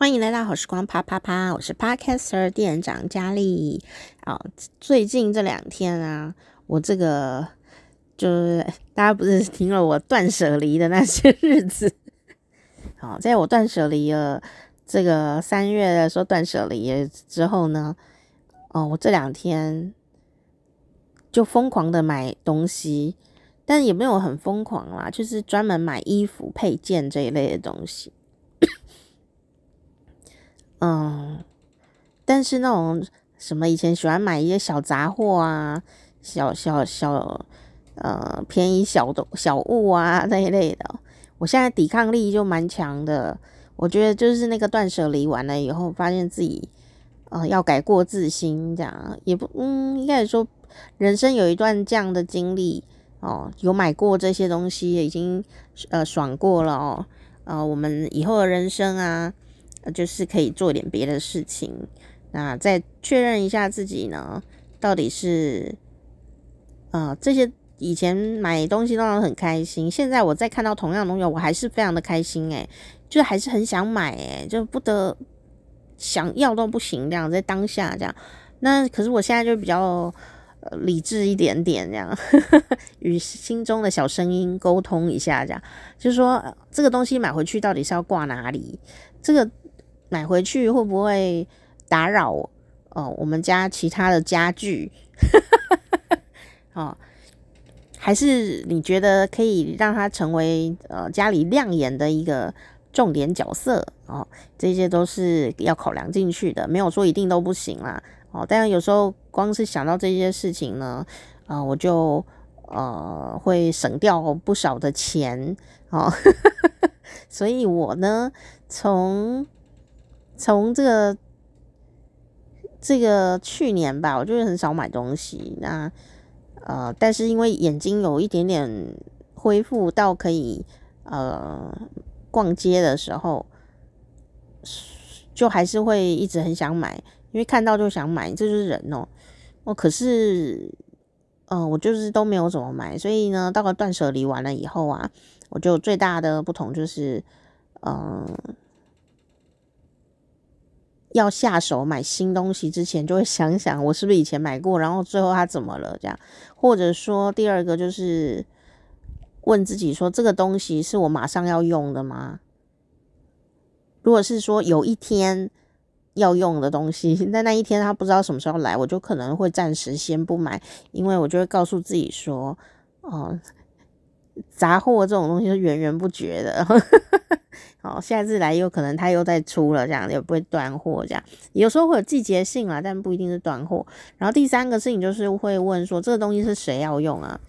欢迎来到好时光啪啪啪，我是 Podcaster 店长佳丽。啊，最近这两天啊，我这个就是大家不是听了我断舍离的那些日子，好，在我断舍离了这个三月的时候断舍离之后呢，哦，我这两天就疯狂的买东西，但也没有很疯狂啦，就是专门买衣服配件这一类的东西。嗯，但是那种什么以前喜欢买一些小杂货啊，小小小呃便宜小的小物啊 那一类的，我现在抵抗力就蛮强的。我觉得就是那个断舍离完了以后，发现自己呃要改过自新，这样也不嗯，应该说人生有一段这样的经历哦，有买过这些东西，已经呃爽过了哦，呃，我们以后的人生啊。就是可以做点别的事情，那再确认一下自己呢，到底是，呃，这些以前买东西都让我很开心，现在我再看到同样的东西，我还是非常的开心诶，就还是很想买诶，就不得想要都不行这样，在当下这样，那可是我现在就比较理智一点点这样，呵呵与心中的小声音沟通一下这样，就是说这个东西买回去到底是要挂哪里，这个。买回去会不会打扰哦？我们家其他的家具，哦，还是你觉得可以让它成为呃家里亮眼的一个重点角色哦？这些都是要考量进去的，没有说一定都不行啦哦。但有时候光是想到这些事情呢，啊、我就呃会省掉不少的钱哦。所以我呢从从这个这个去年吧，我就是很少买东西。那呃，但是因为眼睛有一点点恢复到可以呃逛街的时候，就还是会一直很想买，因为看到就想买，这就是人哦。哦，可是嗯、呃，我就是都没有怎么买，所以呢，到了断舍离完了以后啊，我就最大的不同就是嗯。要下手买新东西之前，就会想想我是不是以前买过，然后最后它怎么了这样，或者说第二个就是问自己说，这个东西是我马上要用的吗？如果是说有一天要用的东西，但那一天他不知道什么时候来，我就可能会暂时先不买，因为我就会告诉自己说，哦，杂货这种东西是源源不绝的。好，下次来有可能他又再出了，这样也不会断货，这样有时候会有季节性啦，但不一定是断货。然后第三个事情就是会问说，这个东西是谁要用啊？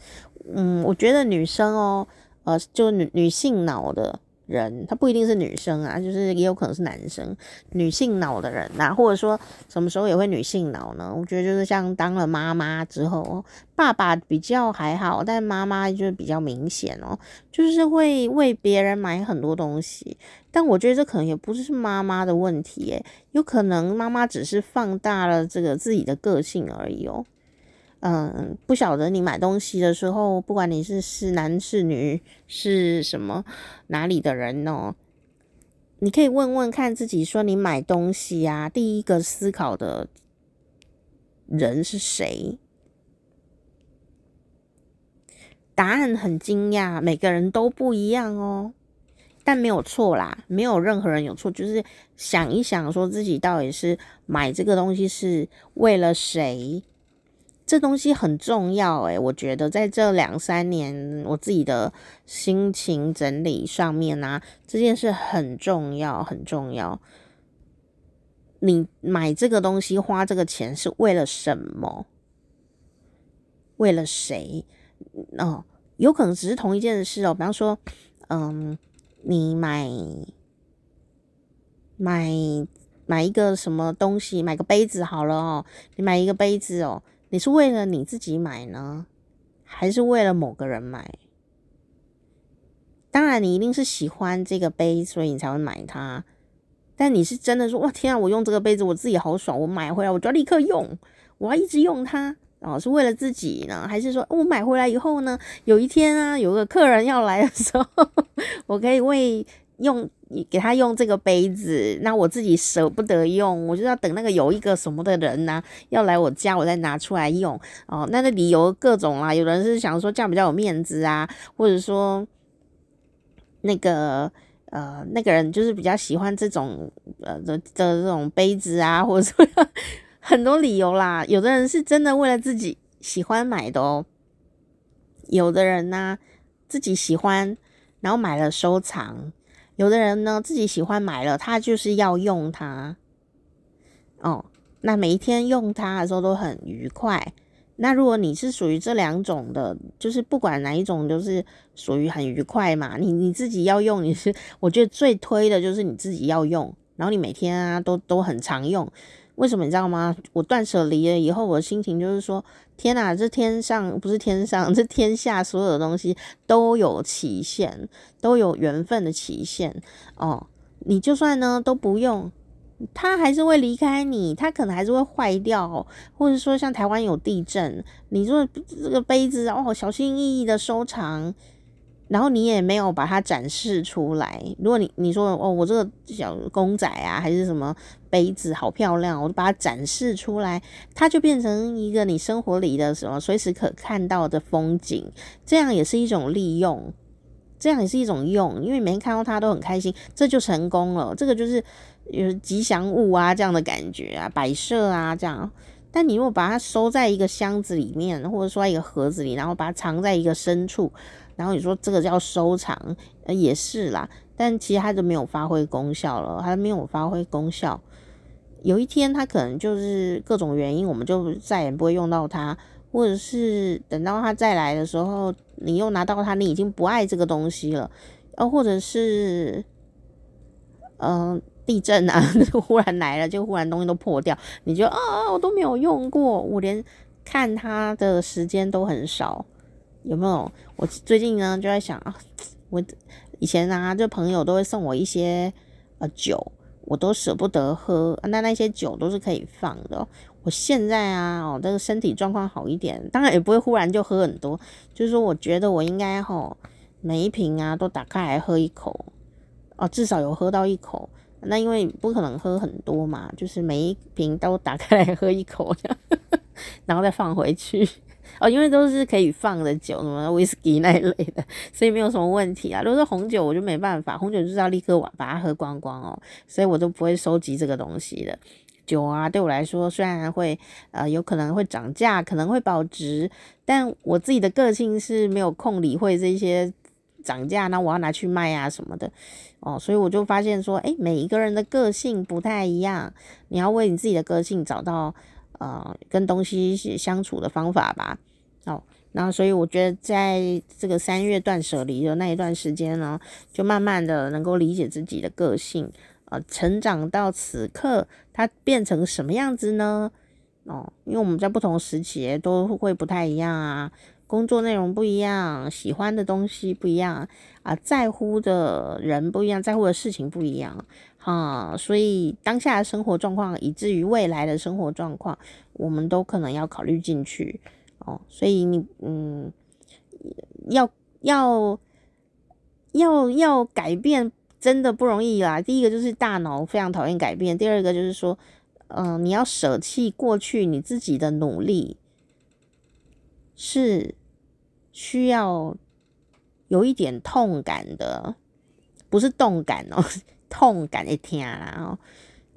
嗯，我觉得女生哦，呃，就女女性脑的。人他不一定是女生啊，就是也有可能是男生。女性脑的人呐、啊，或者说什么时候也会女性脑呢？我觉得就是像当了妈妈之后，爸爸比较还好，但妈妈就比较明显哦，就是会为别人买很多东西。但我觉得这可能也不是妈妈的问题，诶，有可能妈妈只是放大了这个自己的个性而已哦。嗯，不晓得你买东西的时候，不管你是是男是女是什么哪里的人哦，你可以问问看自己，说你买东西啊，第一个思考的人是谁？答案很惊讶，每个人都不一样哦，但没有错啦，没有任何人有错，就是想一想，说自己到底是买这个东西是为了谁？这东西很重要诶，我觉得在这两三年我自己的心情整理上面啊，这件事很重要，很重要。你买这个东西花这个钱是为了什么？为了谁？哦，有可能只是同一件事哦。比方说，嗯，你买买买一个什么东西，买个杯子好了哦，你买一个杯子哦。你是为了你自己买呢，还是为了某个人买？当然，你一定是喜欢这个杯，所以你才会买它。但你是真的说，哇，天啊，我用这个杯子，我自己好爽，我买回来我就要立刻用，我要一直用它，然后是为了自己呢？还是说我买回来以后呢，有一天啊，有个客人要来的时候，我可以为用你给他用这个杯子，那我自己舍不得用，我就要等那个有一个什么的人呢、要来我家，我再拿出来用哦。那那理由各种啦，有人是想说这样比较有面子啊，或者说那个呃那个人就是比较喜欢这种呃的的这种杯子啊，或者说 很多理由啦。有的人是真的为了自己喜欢买的哦，有的人呢、自己喜欢，然后买了收藏。有的人呢，自己喜欢买了，他就是要用它，哦，那每一天用它的时候都很愉快。那如果你是属于这两种的，就是不管哪一种，都是属于很愉快嘛。你你自己要用，你是我觉得最推的就是你自己要用，然后你每天啊都都很常用。为什么你知道吗？我断舍离了以后，我的心情就是说：天哪，这天上不是天上，这天下所有的东西都有期限，都有缘分的期限哦。你就算呢都不用，它还是会离开你，它可能还是会坏掉，或者说像台湾有地震，你说这个杯子哦，小心翼翼的收藏。然后你也没有把它展示出来。如果你你说哦，我这个小公仔啊，还是什么杯子好漂亮，我就把它展示出来，它就变成一个你生活里的什么随时可看到的风景。这样也是一种利用，这样也是一种用，因为每天看到它都很开心，这就成功了。这个就是有吉祥物啊这样的感觉啊，摆设啊这样。但你如果把它收在一个箱子里面，或者说一个盒子里，然后把它藏在一个深处。然后你说这个叫收藏，呃，也是啦，但其实它就没有发挥功效了，它没有发挥功效。有一天它可能就是各种原因，我们就再也不会用到它，或者是等到它再来的时候，你又拿到它，你已经不爱这个东西了，呃，或者是，嗯、地震啊，忽然来了，就忽然东西都破掉，你就啊，我都没有用过，我连看它的时间都很少。有没有？我最近呢就在想啊，我以前啊，就朋友都会送我一些呃酒，我都舍不得喝。那那些酒都是可以放的。我现在啊，哦，这个身体状况好一点，当然也不会忽然就喝很多。就是说，我觉得我应该吼每一瓶啊都打开来喝一口，哦，至少有喝到一口。那因为不可能喝很多嘛，就是每一瓶都打开来喝一口，然后再放回去。哦，因为都是可以放的酒，什么威士忌那一类的，所以没有什么问题啊。如果是红酒，我就没办法，红酒就是要立刻把把它喝光光哦，所以我都不会收集这个东西的。酒啊，对我来说虽然会呃有可能会涨价，可能会保值，但我自己的个性是没有空理会这些涨价，那我要拿去卖啊什么的哦，所以我就发现说，诶，每一个人的个性不太一样，你要为你自己的个性找到。呃，跟东西相处的方法吧。哦，然后所以我觉得，在这个三月断舍离的那一段时间呢，就慢慢的能够理解自己的个性，呃，成长到此刻，它变成什么样子呢？哦，因为我们在不同时期都会不太一样啊，工作内容不一样，喜欢的东西不一样啊，在乎的人不一样，在乎的事情不一样。啊、所以当下的生活状况，以至于未来的生活状况，我们都可能要考虑进去哦。所以你嗯，要要要要改变，真的不容易啦。第一个就是大脑非常讨厌改变，第二个就是说，嗯、你要舍弃过去你自己的努力，是需要有一点痛感的，不是动感哦。痛感一天啦，哦，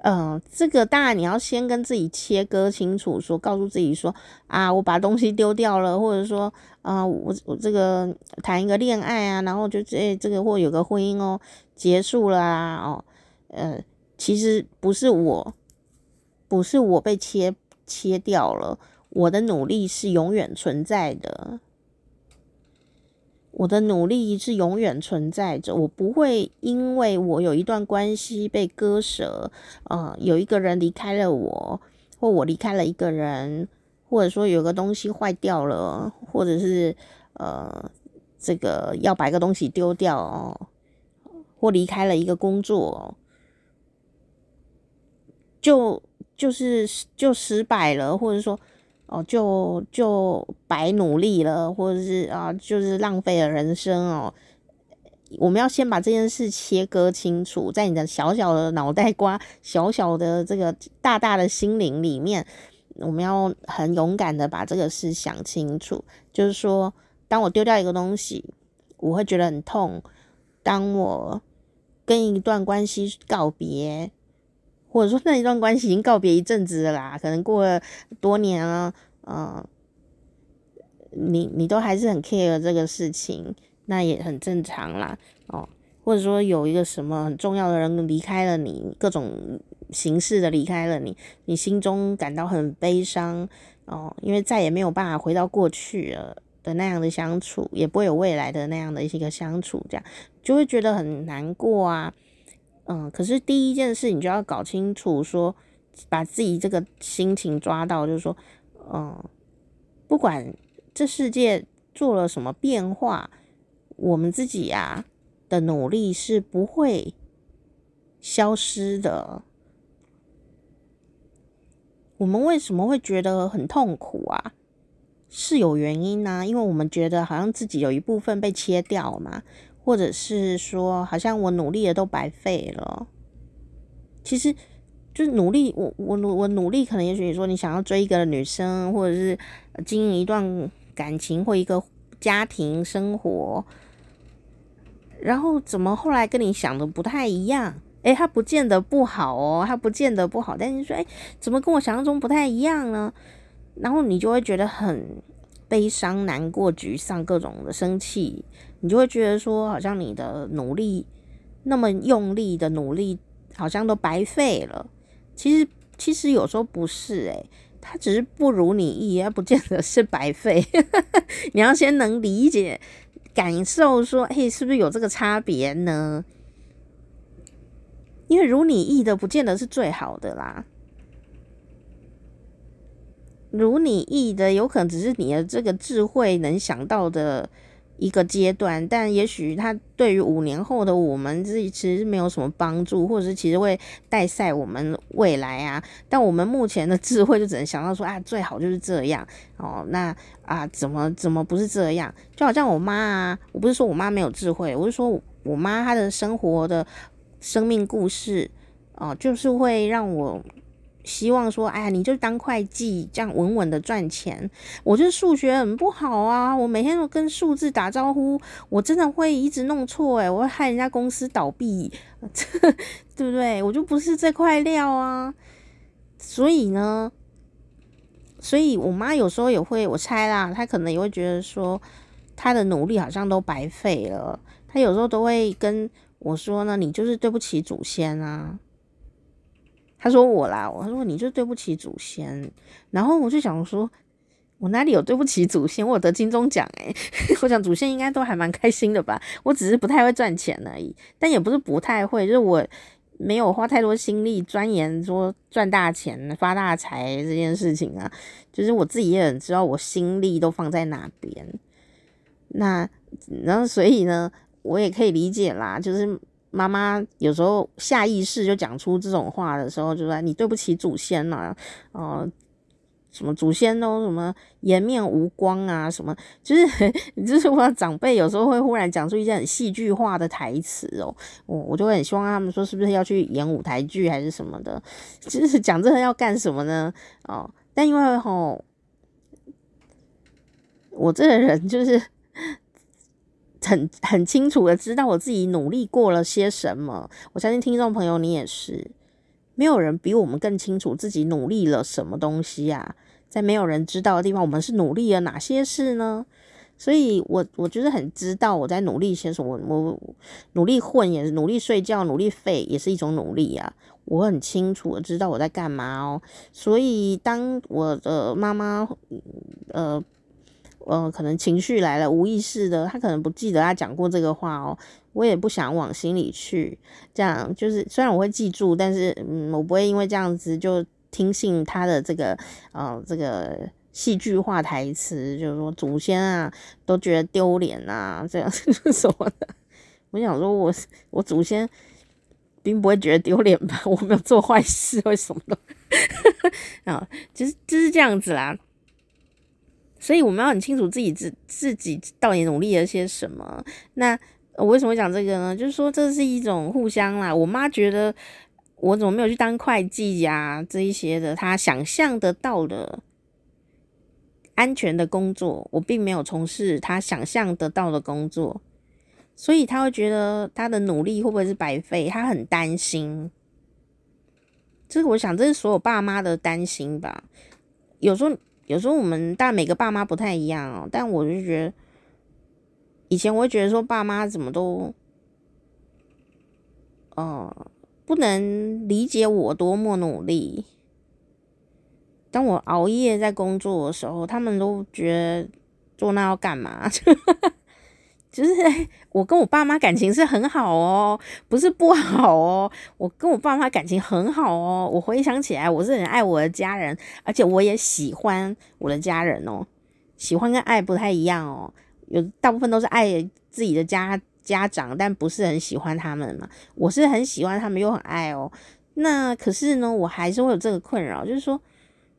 嗯，这个当然你要先跟自己切割清楚，说告诉自己说啊，我把东西丢掉了，或者说啊，我我这个谈一个恋爱啊，然后就这、这个或有个婚姻哦，结束了啊，哦，呃，其实不是我，不是我被切切掉了，我的努力是永远存在的。我的努力是永远存在着，我不会因为我有一段关系被割舍，呃，有一个人离开了我，或我离开了一个人，或者说有个东西坏掉了，或者是呃，这个要把一个东西丢掉哦，或离开了一个工作，就就是就失败了，或者说。哦，就就白努力了，或者是啊，就是浪费了人生哦。我们要先把这件事切割清楚，在你的小小的脑袋瓜、小小的这个大大的心灵里面，我们要很勇敢的把这个事想清楚。就是说，当我丢掉一个东西，我会觉得很痛；当我跟一段关系告别，或者说那一段关系已经告别一阵子了啦，可能过了多年了，嗯、你你都还是很 care 这个事情。那也很正常啦，哦，或者说有一个什么很重要的人离开了你，各种形式的离开了你，你心中感到很悲伤哦，因为再也没有办法回到过去了的那样的相处，也不会有未来的那样的一些个相处，这样就会觉得很难过啊，嗯，可是第一件事你就要搞清楚说，把自己这个心情抓到，就是说，嗯，不管这世界做了什么变化。我们自己呀的努力是不会消失的。我们为什么会觉得很痛苦啊？是有原因呐，因为我们觉得好像自己有一部分被切掉嘛，或者是说好像我努力的都白费了。其实就是努力，我我努我努力，可能也许你说你想要追一个女生，或者是经营一段感情或一个家庭生活。然后怎么后来跟你想的不太一样？诶，他不见得不好哦，他不见得不好，但是说，诶，怎么跟我想象中不太一样呢？然后你就会觉得很悲伤、难过、沮丧，各种的生气，你就会觉得说，好像你的努力那么用力的努力，好像都白费了。其实，其实有时候不是，诶，他只是不如你意，他不见得是白费。你要先能理解。感受说，嘿，是不是有这个差别呢？因为如你意的，不见得是最好的啦。如你意的，有可能只是你的这个智慧能想到的。一个阶段，但也许他对于五年后的我们自己其实没有什么帮助，或者是其实会带赛我们未来啊。但我们目前的智慧就只能想到说啊，最好就是这样哦。那啊，怎么怎么不是这样？就好像我妈啊，我不是说我妈没有智慧，我是说我妈她的生活的生命故事哦，就是会让我。希望说，哎呀，你就当会计，这样稳稳的赚钱。我就是数学很不好啊，我每天都跟数字打招呼，我真的会一直弄错，哎，我会害人家公司倒闭，对不对？我就不是这块料啊。所以呢，所以我妈有时候也会，我猜啦，她可能也会觉得说，她的努力好像都白费了。她有时候都会跟我说呢，你就是对不起祖先啊。他说我啦，我说你就对不起祖先，然后我就想说，我哪里有对不起祖先？我得金钟奖诶，我想祖先应该都还蛮开心的吧。我只是不太会赚钱而已，但也不是不太会，就是我没有花太多心力钻研说赚大钱、发大财这件事情啊。就是我自己也很知道，我心力都放在哪边。那然后所以呢，我也可以理解啦，就是。妈妈有时候下意识就讲出这种话的时候，就说你对不起祖先呐、啊，哦、呃，什么祖先都什么颜面无光啊，什么就是 就是我长辈有时候会忽然讲出一些很戏剧化的台词哦，我我就很希望他们说是不是要去演舞台剧还是什么的，就是讲这个要干什么呢？哦，但因为吼，我这个人就是。很很清楚的知道我自己努力过了些什么，我相信听众朋友你也是，没有人比我们更清楚自己努力了什么东西啊，在没有人知道的地方，我们是努力了哪些事呢？所以我我就是很知道我在努力些什么，我努力混也是努力睡觉，努力废也是一种努力啊，我很清楚的知道我在干嘛哦，所以当我的妈妈呃。呃，可能情绪来了，无意识的，他可能不记得他讲过这个话哦。我也不想往心里去，这样就是虽然我会记住，但是嗯，我不会因为这样子就听信他的这个呃这个戏剧化台词，就是说祖先啊都觉得丢脸啊，这样什么的。我想说我我祖先并不会觉得丢脸吧？我没有做坏事，为什么的？啊，就是就是这样子啦。所以我们要很清楚自己自自己到底努力了些什么。那我为什么会讲这个呢？就是说这是一种互相啦。我妈觉得我怎么没有去当会计呀、这一些的，她想象得到的安全的工作，我并没有从事她想象得到的工作，所以她会觉得她的努力会不会是白费？她很担心。这个我想，这是所有爸妈的担心吧。有时候，有时候我们但每个爸妈不太一样哦。但我就觉得，以前我会觉得说，爸妈怎么都，呃，不能理解我多么努力。当我熬夜在工作的时候，他们都觉得做那要干嘛？就是 我跟我爸妈感情是很好哦，不是不好哦。我跟我爸妈感情很好哦。我回想起来，我是很爱我的家人，而且我也喜欢我的家人哦。喜欢跟爱不太一样哦，有大部分都是爱自己的家家长，但不是很喜欢他们嘛。我是很喜欢他们，又很爱哦。那可是呢，我还是会有这个困扰，就是说，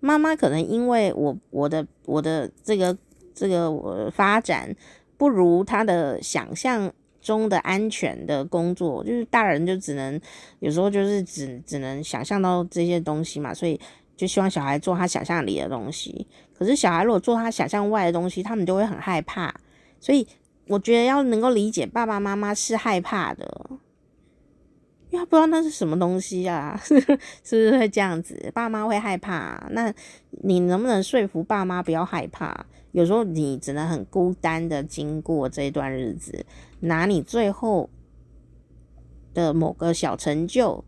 妈妈可能因为我我的我的这个这个我发展。不如他的想象中的安全的工作，就是大人就只能有时候就是只只能想象到这些东西嘛，所以就希望小孩做他想象里的东西。可是小孩如果做他想象外的东西，他们就会很害怕。所以我觉得要能够理解爸爸妈妈是害怕的。因为他不知道那是什么东西啊，是不是会这样子？爸妈会害怕，那你能不能说服爸妈不要害怕？有时候你只能很孤单的经过这段日子，拿你最后的某个小成就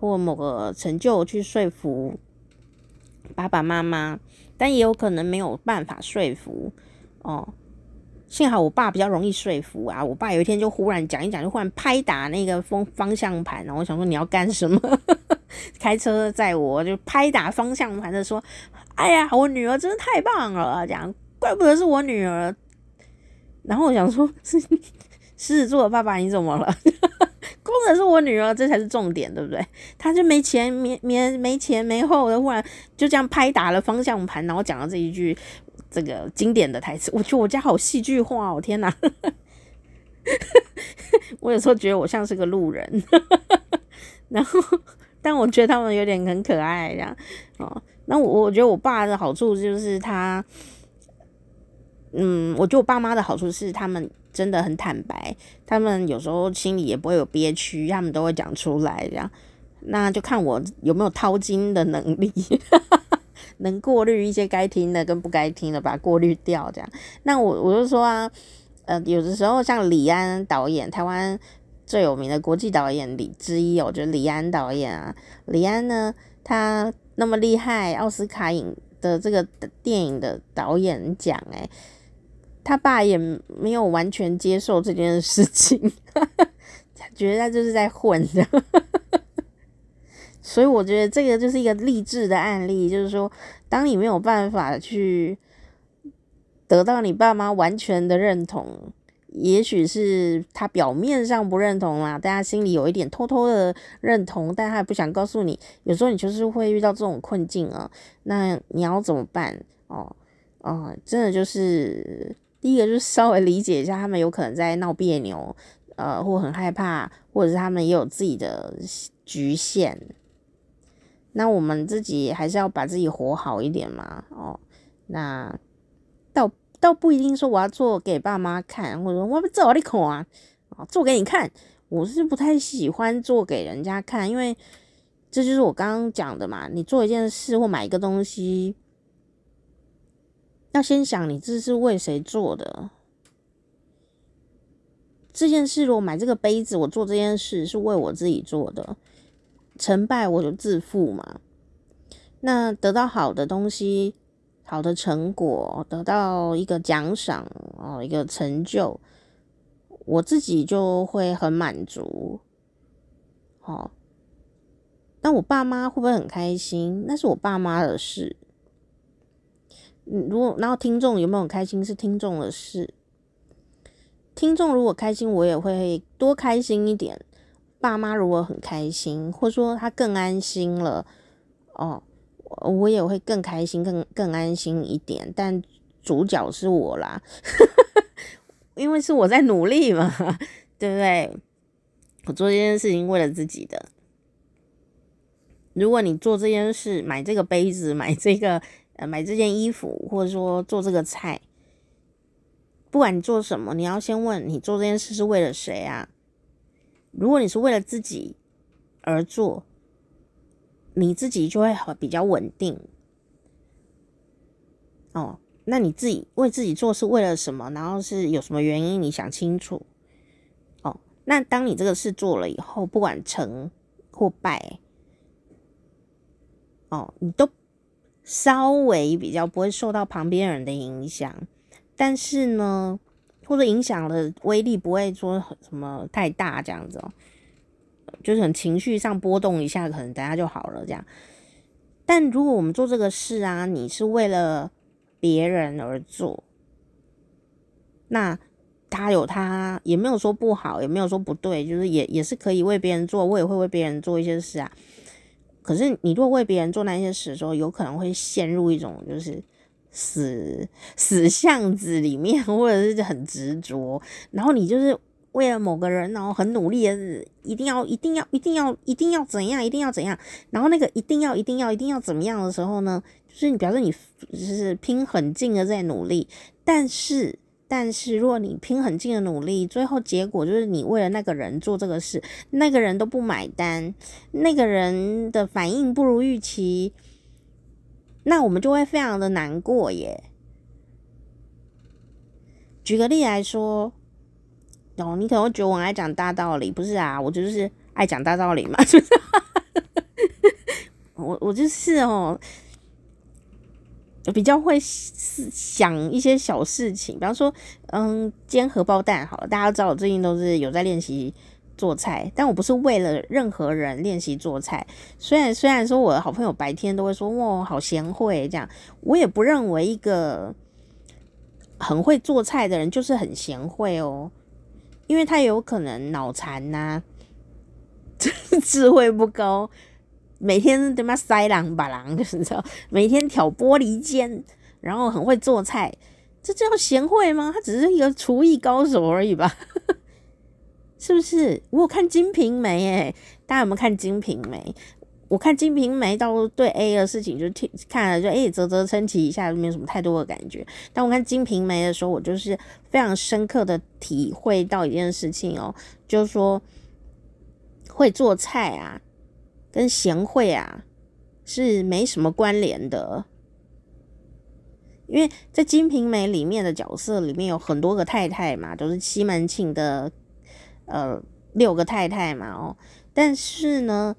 或某个成就去说服爸爸妈妈，但也有可能没有办法说服哦。幸好我爸比较容易说服啊！我爸有一天就忽然讲一讲，就忽然拍打那个风方向盘，然后我想说你要干什么？开车载我就拍打方向盘的说：“哎呀，我女儿真的太棒了！”这样怪不得是我女儿。然后我想说，是狮子座的爸爸你怎么了？功能是我女儿，这才是重点，对不对？他就没前没没没前没后的，忽然就这样拍打了方向盘，然后讲了这一句。这个经典的台词，我觉得我家好戏剧化哦！天哪，我有时候觉得我像是个路人，然后，但我觉得他们有点很可爱，这样哦。那我我觉得我爸的好处就是他，嗯，我觉得我爸妈的好处是他们真的很坦白，他们有时候心里也不会有憋屈，他们都会讲出来，这样，那就看我有没有掏金的能力。能过滤一些该听的跟不该听的，把它过滤掉，这样。那我我就说啊，呃，有的时候像李安导演，台湾最有名的国际导演里之一，我觉得李安导演啊，李安呢，他那么厉害，奥斯卡影的这个电影的导演奖，哎，他爸也没有完全接受这件事情，他觉得他就是在混的。所以我觉得这个就是一个励志的案例，就是说，当你没有办法去得到你爸妈完全的认同，也许是他表面上不认同啦，但他心里有一点偷偷的认同，但他也不想告诉你。有时候你就是会遇到这种困境啊，那你要怎么办？哦哦，真的就是第一个就是稍微理解一下，他们有可能在闹别扭，呃，或很害怕，或者是他们也有自己的局限。那我们自己还是要把自己活好一点嘛，哦，那倒倒不一定说我要做给爸妈看，或者说我要做你看啊，啊，做给你看，我是不太喜欢做给人家看，因为这就是我刚刚讲的嘛，你做一件事或买一个东西，要先想你这是为谁做的。这件事，如果买这个杯子，我做这件事是为我自己做的。成败我就自负嘛，那得到好的东西、好的成果，得到一个奖赏哦，一个成就，我自己就会很满足。好，那我爸妈会不会很开心？那是我爸妈的事。嗯，如果然后听众有没有开心？是听众的事。听众如果开心，我也会多开心一点。爸妈如果很开心，或者说他更安心了，哦，我也会更开心、更更安心一点。但主角是我啦，因为是我在努力嘛，对不对？我做这件事情为了自己的。如果你做这件事，买这个杯子，买这个呃，买这件衣服，或者说做这个菜，不管你做什么，你要先问你做这件事是为了谁啊？如果你是为了自己而做，你自己就会比较稳定。哦，那你自己为自己做是为了什么？然后是有什么原因？你想清楚。哦，那当你这个事做了以后，不管成或败。哦，你都稍微比较不会受到旁边人的影响，但是呢，或者影响的威力不会说什么太大这样子哦，就是很情绪上波动一下，可能等下就好了这样。但如果我们做这个事啊，你是为了别人而做，那他有他也没有说不好，也没有说不对，就是也也是可以为别人做，我也会为别人做一些事啊。可是，你如果为别人做那些事的时候，有可能会陷入一种就是死死巷子里面，或者是很执着，然后你就是为了某个人，然后很努力的，一定要、一定要、一定要、一定要怎样，一定要怎样，然后那个一定要、一定要、一定要怎么样的时候呢，就是你表示你就是拼很劲的在努力，但是。但是，如果你拼很劲的努力，最后结果就是你为了那个人做这个事，那个人都不买单，那个人的反应不如预期，那我们就会非常的难过耶。举个例来说，哦，你可能会觉得我爱讲大道理，不是啊？我就是爱讲大道理嘛，是不是？我我就是哦。比较会想一些小事情，比方说，嗯，煎荷包蛋好了。大家知道我最近都是有在练习做菜，但我不是为了任何人练习做菜。虽然虽然说我的好朋友白天都会说哇，好贤惠这样，我也不认为一个很会做菜的人就是很贤惠哦，因为他有可能脑残呐，智慧不高。每天他妈塞狼把狼，你知道每天挑拨离间，然后很会做菜，这叫贤惠吗？他只是一个厨艺高手而已吧，是不是？我有看《金瓶梅》诶，大家有没有看《金瓶梅》？我看《金瓶梅》到对 A 的事情就听看了就诶啧啧称奇一下，没有什么太多的感觉。但我看《金瓶梅》的时候，我就是非常深刻的体会到一件事情哦，就是说会做菜啊。跟贤惠啊是没什么关联的，因为在《金瓶梅》里面的角色里面有很多个太太嘛，都是西门庆的呃六个太太嘛哦，但是呢，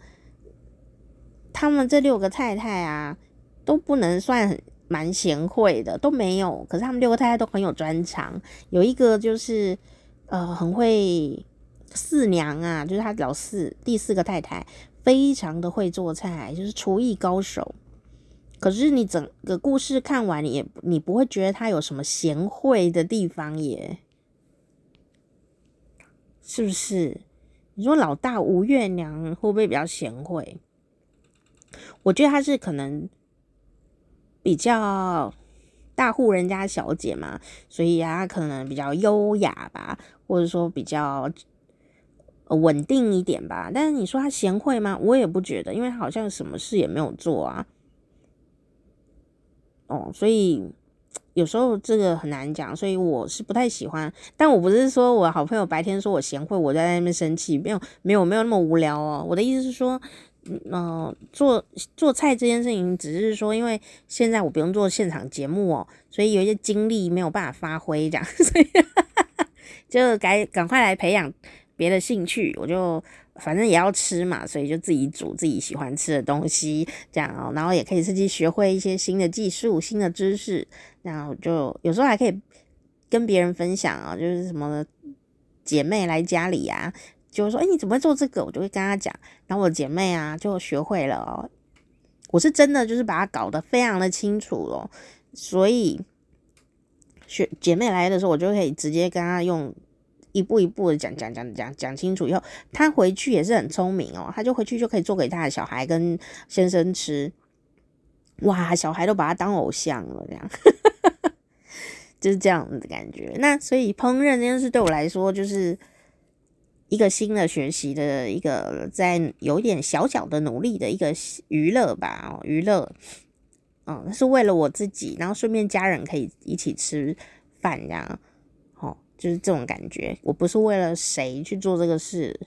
他们这六个太太啊都不能算很蛮贤惠的，都没有。可是他们六个太太都很有专长，有一个就是呃很会四娘啊，就是他老四第四个太太。非常的会做菜，就是厨艺高手。可是你整个故事看完，你也你不会觉得他有什么贤惠的地方耶？是不是？你说老大吴月娘会不会比较贤惠？我觉得她是可能比较大户人家小姐嘛，所以啊，她可能比较优雅吧，或者说比较。稳定一点吧，但是你说他贤惠吗？我也不觉得，因为他好像什么事也没有做啊。哦，所以有时候这个很难讲，所以我是不太喜欢。但我不是说我好朋友白天说我贤惠，我在那边生气，没有，没有，没有那么无聊哦。我的意思是说，嗯、呃，做做菜这件事情，只是说，因为现在我不用做现场节目哦，所以有一些精力没有办法发挥，这样，所以 就该赶快来培养。别的兴趣，我就反正也要吃嘛，所以就自己煮自己喜欢吃的东西，这样哦，然后也可以自己学会一些新的技术、新的知识，然后就有时候还可以跟别人分享啊，就是什么姐妹来家里啊，就说哎，你怎么会做这个？我就会跟她讲，然后我姐妹啊就学会了哦。我是真的就是把它搞得非常的清楚咯，所以学姐妹来的时候，我就可以直接跟她用。一步一步的讲讲讲讲讲清楚以后，他回去也是很聪明哦，他就回去就可以做给他的小孩跟先生吃，哇，小孩都把他当偶像了，这样，就是这样的感觉。那所以烹饪这件事对我来说，就是一个新的学习的一个在有点小小的努力的一个娱乐吧，哦，娱乐，嗯，是为了我自己，然后顺便家人可以一起吃饭，这样，就是这种感觉。我不是为了谁去做这个事，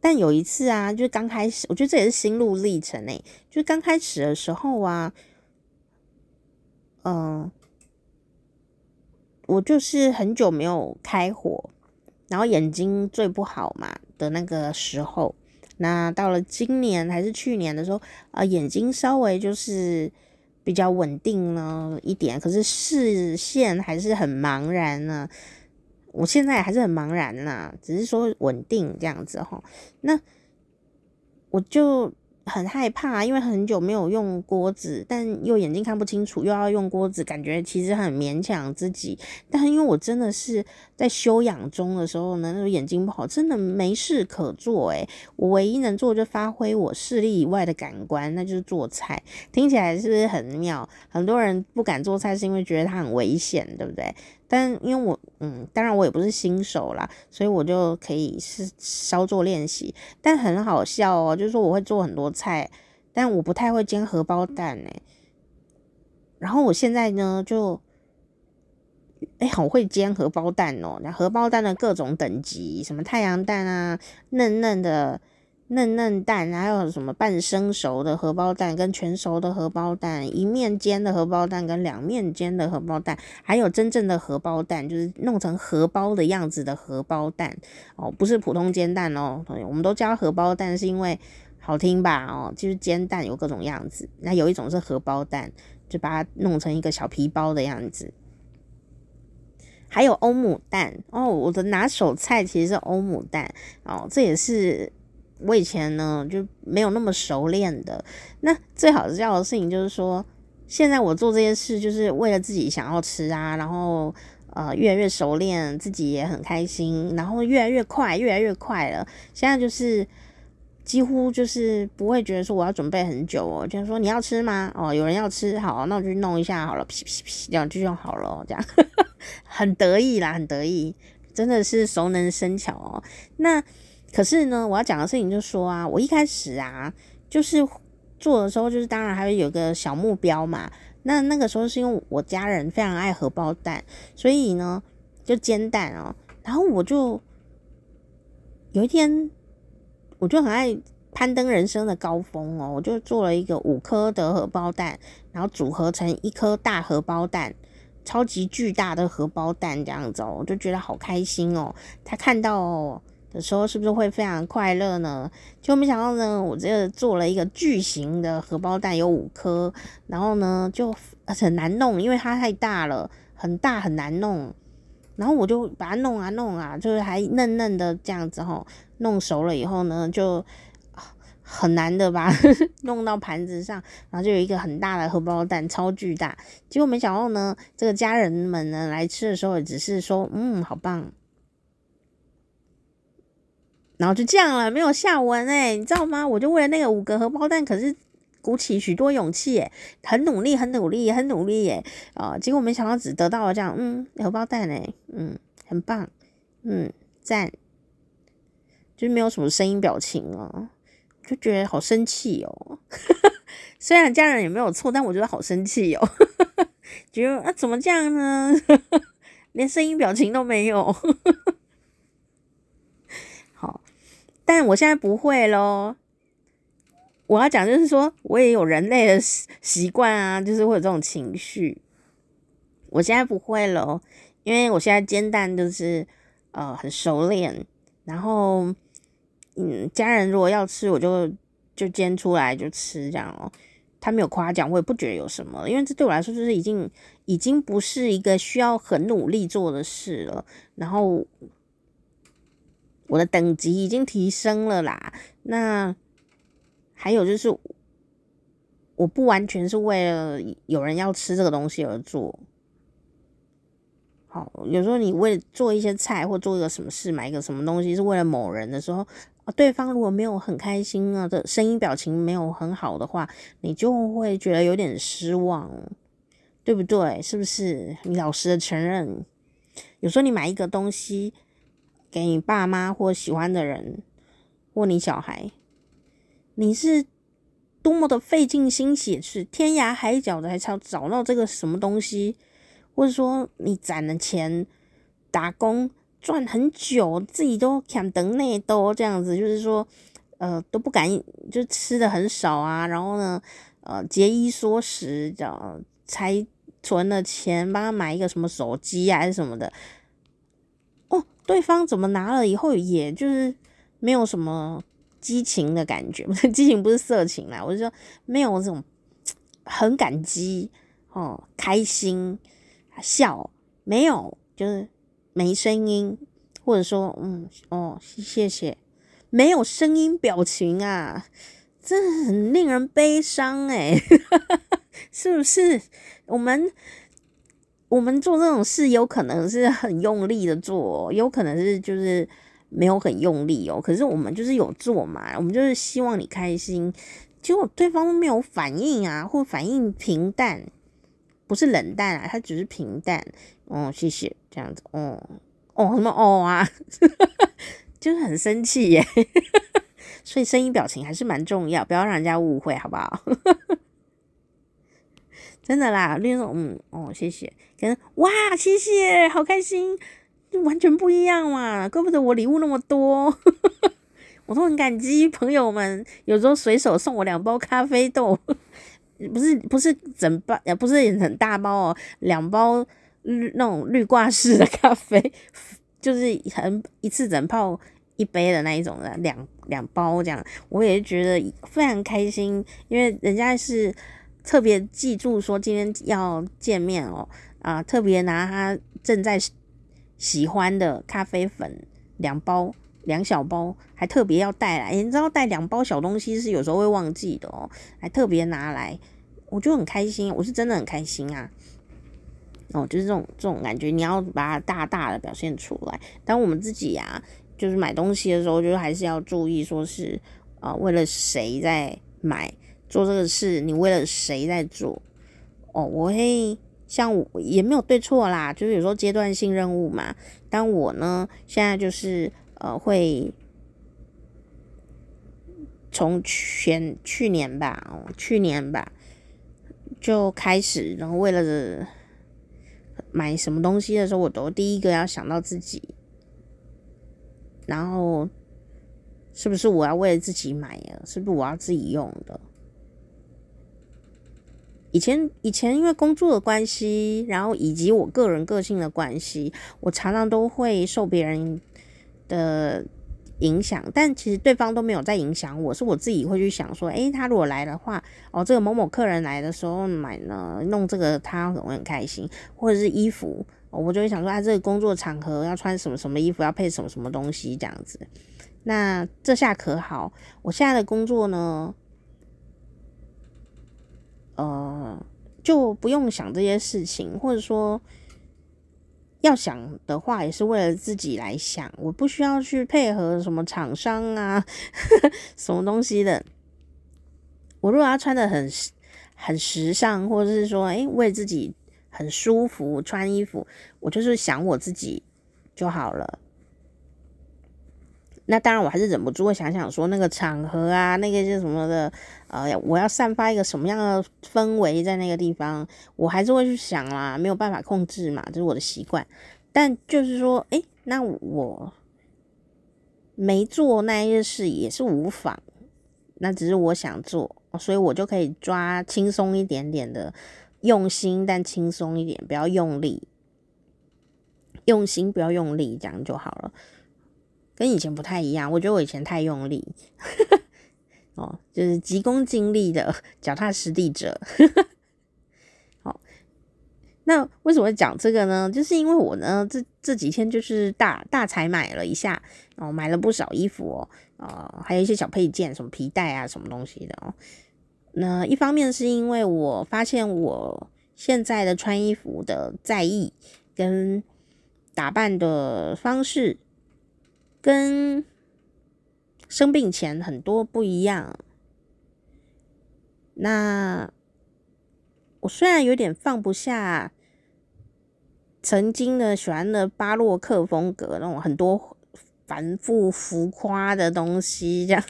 但有一次啊，就刚开始，我觉得这也是心路历程诶，就刚开始的时候啊，嗯，我就是很久没有开火。然后眼睛最不好嘛的那个时候，那到了今年还是去年的时候，啊、眼睛稍微就是比较稳定了一点，可是视线还是很茫然呢。我现在还是很茫然呐，只是说稳定这样子哈。那我就。很害怕，因为很久没有用锅子，但又眼睛看不清楚，又要用锅子，感觉其实很勉强自己。但因为我真的是在休养中的时候呢，那种眼睛不好，真的没事可做。诶，我唯一能做就发挥我视力以外的感官，那就是做菜。听起来是不是很妙？很多人不敢做菜是因为觉得它很危险，对不对？但因为我，嗯，当然我也不是新手啦，所以我就可以是稍作练习。但很好笑哦，就是说我会做很多菜，但我不太会煎荷包蛋诶。然后我现在呢，就，哎，好会煎荷包蛋哦。那荷包蛋的各种等级，什么太阳蛋啊，嫩嫩的。嫩嫩蛋，还有什么半生熟的荷包蛋，跟全熟的荷包蛋，一面煎的荷包蛋，跟两面煎的荷包蛋，还有真正的荷包蛋，就是弄成荷包的样子的荷包蛋哦，不是普通煎蛋哦。我们都叫荷包蛋，是因为好听吧？哦，就是煎蛋有各种样子，那有一种是荷包蛋，就把它弄成一个小皮包的样子。还有欧姆蛋哦，我的拿手菜其实是欧姆蛋哦，这也是。我以前呢就没有那么熟练的，那最好笑的事情就是说，现在我做这些事就是为了自己想要吃啊，然后呃越来越熟练，自己也很开心，然后越来越快，越来越快了。现在就是几乎就是不会觉得说我要准备很久哦，就是说你要吃吗？哦，有人要吃，好，那我就弄一下好了，噼噼噼，这样就用好了，这样 很得意啦，很得意，真的是熟能生巧哦。那。可是呢，我要讲的事情就是说啊，我一开始啊，就是做的时候，就是当然还会有个小目标嘛。那那个时候是因为我家人非常爱荷包蛋，所以呢就煎蛋哦。然后我就有一天，我就很爱攀登人生的高峰哦，我就做了一个五颗的荷包蛋，然后组合成一颗大荷包蛋，超级巨大的荷包蛋这样子哦，我就觉得好开心哦。他看到。的时候是不是会非常快乐呢？就没想到呢，我这个做了一个巨型的荷包蛋，有五颗，然后呢就很难弄，因为它太大了，很大很难弄。然后我就把它弄啊弄啊，就是还嫩嫩的这样子吼，弄熟了以后呢，就很难的吧 弄到盘子上，然后就有一个很大的荷包蛋，超巨大。结果没想到呢，这个家人们呢来吃的时候，也只是说，嗯，好棒。然后就这样了，没有下文哎，你知道吗？我就为了那个五个荷包蛋，可是鼓起许多勇气哎，很努力，很努力，很努力耶啊！结果没想到只得到了这样，嗯，荷包蛋哎，嗯，很棒，嗯，赞，就是没有什么声音表情哦，就觉得好生气哦。虽然家人也没有错，但我觉得好生气哦，觉得啊，怎么这样呢？连声音表情都没有。但我现在不会咯。我要讲就是说，我也有人类的习惯啊，就是会有这种情绪。我现在不会咯，因为我现在煎蛋就是呃很熟练，然后嗯，家人如果要吃，我就就煎出来就吃这样哦。他没有夸奖，我也不觉得有什么，因为这对我来说就是已经已经不是一个需要很努力做的事了。然后。我的等级已经提升了啦，那还有就是，我不完全是为了有人要吃这个东西而做。好，有时候你为做一些菜或做一个什么事，买一个什么东西是为了某人的时候，啊，对方如果没有很开心啊的声音表情没有很好的话，你就会觉得有点失望，对不对？是不是？你老实的承认，有时候你买一个东西。给你爸妈或喜欢的人，或你小孩，你是多么的费尽心血，是天涯海角的，才找到这个什么东西，或者说你攒了钱打工赚很久，自己都想等内都这样子，就是说，呃，都不敢，就吃的很少啊，然后呢，呃，节衣缩食，叫才存了钱，帮他买一个什么手机啊，还是什么的。对方怎么拿了以后，也就是没有什么激情的感觉，激情不是色情啦，我就说没有这种很感激哦，开心笑，没有，就是没声音，或者说嗯哦谢谢，没有声音表情啊，这很令人悲伤哎，是不是？我们。我们做这种事有可能是很用力的做，有可能是就是没有很用力哦。可是我们就是有做嘛，我们就是希望你开心。结果对方没有反应啊，或反应平淡，不是冷淡啊，他只是平淡。哦，谢谢，这样子。哦哦什么哦啊，就是很生气耶。所以声音表情还是蛮重要，不要让人家误会，好不好？真的啦，那种嗯哦，谢谢，跟哇，谢谢，好开心，就完全不一样嘛，怪不得我礼物那么多，我都很感激朋友们，有时候随手送我两包咖啡豆，不是不是整包，也不是很大包哦，两包那种绿挂式的咖啡，就是很一次整泡一杯的那一种的，两两包这样，我也觉得非常开心，因为人家是。特别记住说今天要见面哦，啊，特别拿他正在喜欢的咖啡粉两包两小包，还特别要带来，你知道带两包小东西是有时候会忘记的哦，还特别拿来，我就很开心，我是真的很开心啊，哦，就是这种这种感觉，你要把它大大的表现出来。当我们自己呀、啊，就是买东西的时候，就还是要注意，说是啊，为了谁在买。做这个事，你为了谁在做？哦，我会像也没有对错啦，就是有时候阶段性任务嘛。但我呢，现在就是呃，会从前去年吧，哦，去年吧就开始，然后为了买什么东西的时候，我都第一个要想到自己，然后是不是我要为了自己买呀？是不是我要自己用的？以前以前因为工作的关系，然后以及我个人个性的关系，我常常都会受别人的影响，但其实对方都没有在影响我，是我自己会去想说，诶，他如果来的话，哦，这个某某客人来的时候买呢，弄这个他可能会很开心，或者是衣服，我就会想说，他这个工作场合要穿什么什么衣服，要配什么什么东西这样子。那这下可好，我现在的工作呢？呃，就不用想这些事情，或者说要想的话，也是为了自己来想。我不需要去配合什么厂商啊，呵 呵什么东西的。我如果要穿的很很时尚，或者是说，诶，为自己很舒服穿衣服，我就是想我自己就好了。那当然，我还是忍不住会想想说，那个场合啊，那个是什么的，呃，我要散发一个什么样的氛围在那个地方，我还是会去想啦，没有办法控制嘛，这是我的习惯。但就是说，诶，那我没做那些事也是无妨，那只是我想做，所以我就可以抓轻松一点点的，用心但轻松一点，不要用力，用心不要用力，这样就好了。跟以前不太一样，我觉得我以前太用力，哦，就是急功近利的 脚踏实地者。好，那为什么会讲这个呢？就是因为我呢，这这几天就是大大采买了一下，哦，买了不少衣服哦，哦，还有一些小配件，什么皮带啊，什么东西的哦。那一方面是因为我发现我现在的穿衣服的在意跟打扮的方式。跟生病前很多不一样。那我虽然有点放不下曾经的喜欢的巴洛克风格那种很多繁复浮夸的东西，这样，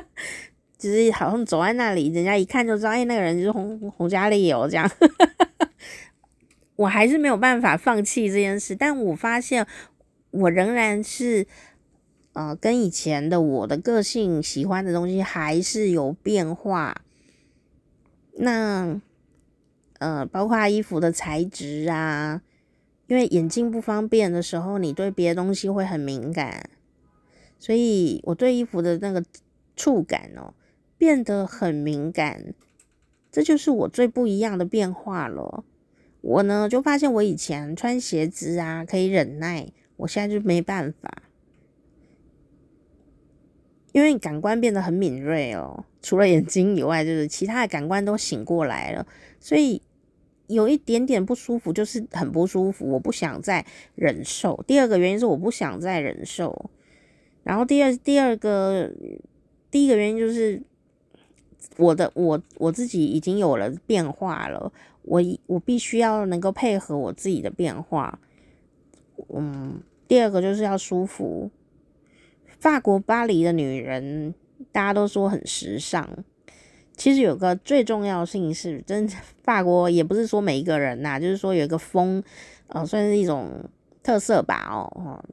就是好像走在那里，人家一看就知道，哎，那个人就是洪洪嘉丽哦，这样。我还是没有办法放弃这件事，但我发现我仍然是，呃，跟以前的我的个性喜欢的东西还是有变化。那，呃，包括衣服的材质啊，因为眼睛不方便的时候，你对别的东西会很敏感，所以我对衣服的那个触感哦，变得很敏感，这就是我最不一样的变化了。我呢，就发现我以前穿鞋子啊可以忍耐，我现在就没办法，因为感官变得很敏锐哦，除了眼睛以外，就是其他的感官都醒过来了，所以有一点点不舒服，就是很不舒服，我不想再忍受。第二个原因是我不想再忍受，然后第二第二个第一个原因就是我的我我自己已经有了变化了。我我必须要能够配合我自己的变化，嗯，第二个就是要舒服。法国巴黎的女人，大家都说很时尚，其实有个最重要性是，真法国也不是说每一个人呐，就是说有一个风，呃，算是一种特色吧，哦，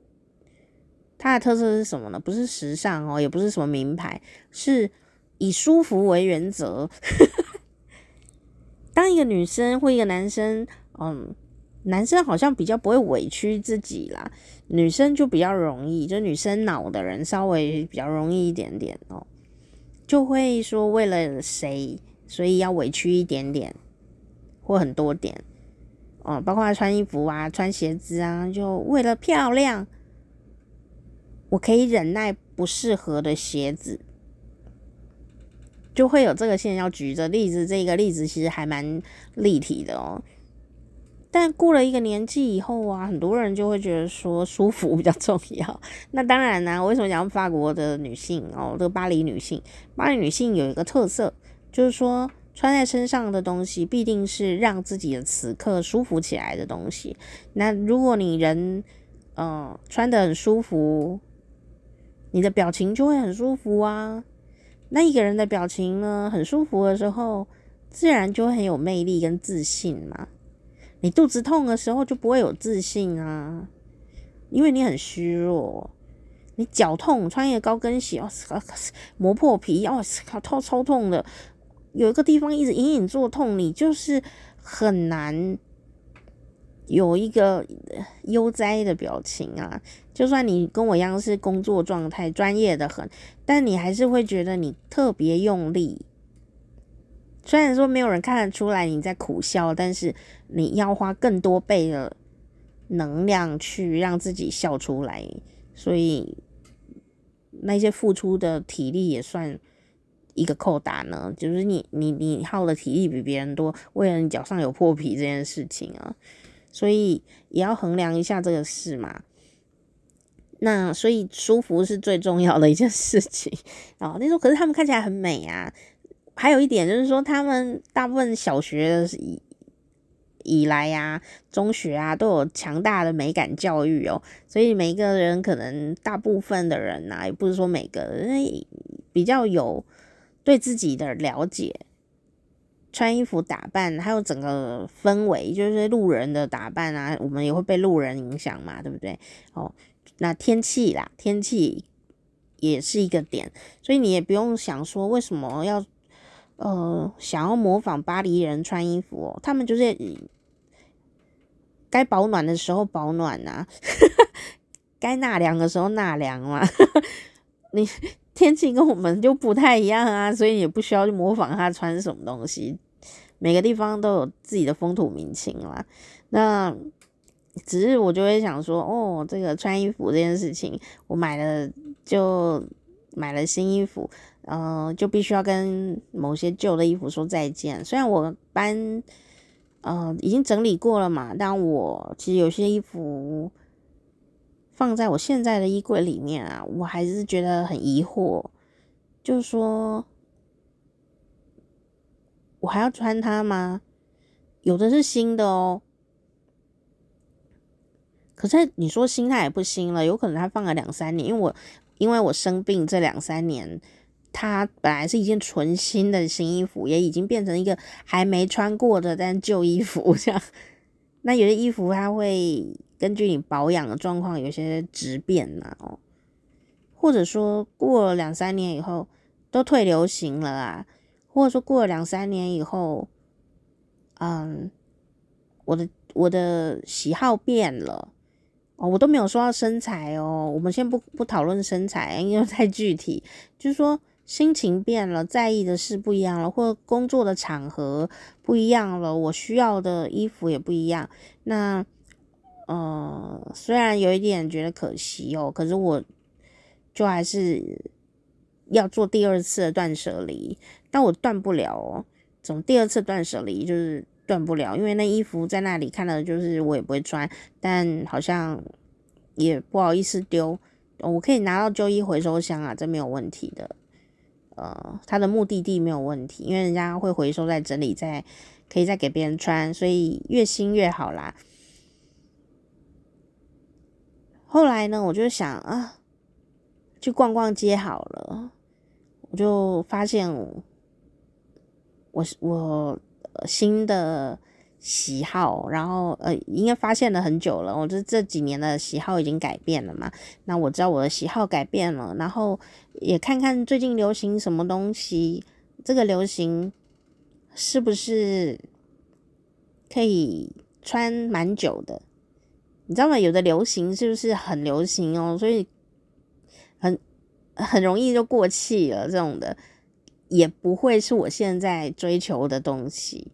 它的特色是什么呢？不是时尚哦，也不是什么名牌，是以舒服为原则。当一个女生或一个男生，嗯，男生好像比较不会委屈自己啦，女生就比较容易，就女生脑的人稍微比较容易一点点哦，就会说为了谁，所以要委屈一点点或很多点，哦，包括穿衣服啊、穿鞋子啊，就为了漂亮，我可以忍耐不适合的鞋子。就会有这个现象。举着例子，这个例子其实还蛮立体的哦。但过了一个年纪以后啊，很多人就会觉得说舒服比较重要。那当然呢，我为什么讲法国的女性哦？这个巴黎女性，巴黎女性有一个特色，就是说穿在身上的东西必定是让自己的此刻舒服起来的东西。那如果你人嗯、呃、穿得很舒服，你的表情就会很舒服啊。那一个人的表情呢，很舒服的时候，自然就很有魅力跟自信嘛。你肚子痛的时候就不会有自信啊，因为你很虚弱。你脚痛，穿一个高跟鞋，哦，磨破皮，哦，靠，超超痛的，有一个地方一直隐隐作痛，你就是很难。有一个悠哉的表情啊，就算你跟我一样是工作状态，专业的很，但你还是会觉得你特别用力。虽然说没有人看得出来你在苦笑，但是你要花更多倍的能量去让自己笑出来，所以那些付出的体力也算一个扣打呢。就是你你你耗的体力比别人多，为了你脚上有破皮这件事情啊。所以也要衡量一下这个事嘛。那所以舒服是最重要的一件事情哦。那时候可是他们看起来很美啊。还有一点就是说，他们大部分小学的以以来呀、啊，中学啊都有强大的美感教育哦。所以每一个人可能大部分的人呐、啊，也不是说每个人比较有对自己的了解。穿衣服打扮，还有整个氛围，就是路人的打扮啊，我们也会被路人影响嘛，对不对？哦，那天气啦，天气也是一个点，所以你也不用想说为什么要呃想要模仿巴黎人穿衣服哦，他们就是该保暖的时候保暖啊，该纳凉的时候纳凉嘛，你天气跟我们就不太一样啊，所以也不需要去模仿他穿什么东西。每个地方都有自己的风土民情啦，那只是我就会想说，哦，这个穿衣服这件事情，我买了就买了新衣服，呃，就必须要跟某些旧的衣服说再见。虽然我搬，呃，已经整理过了嘛，但我其实有些衣服放在我现在的衣柜里面啊，我还是觉得很疑惑，就是说。我还要穿它吗？有的是新的哦，可是你说新，它也不新了，有可能它放了两三年，因为我因为我生病这两三年，它本来是一件纯新的新衣服，也已经变成一个还没穿过的但旧衣服这样。那有些衣服它会根据你保养的状况有些质变呐，哦，或者说过了两三年以后都退流行了啊，或者说过了两三年以后，嗯，我的我的喜好变了。哦，我都没有说到身材哦。我们先不不讨论身材，因为太具体。就是说，心情变了，在意的事不一样了，或工作的场合不一样了，我需要的衣服也不一样。那，呃，虽然有一点觉得可惜哦，可是我就还是要做第二次的断舍离。但我断不了哦，总第二次断舍离就是。断不了，因为那衣服在那里看了，就是我也不会穿，但好像也不好意思丢。我可以拿到旧衣回收箱啊，这没有问题的。呃，它的目的地没有问题，因为人家会回收再整理，再可以再给别人穿，所以越新越好啦。后来呢，我就想啊，去逛逛街好了，我就发现我我我。新的喜好，然后呃，应该发现了很久了。我这这几年的喜好已经改变了嘛？那我知道我的喜好改变了，然后也看看最近流行什么东西，这个流行是不是可以穿蛮久的？你知道吗？有的流行是不是很流行哦？所以很很容易就过气了，这种的。也不会是我现在追求的东西，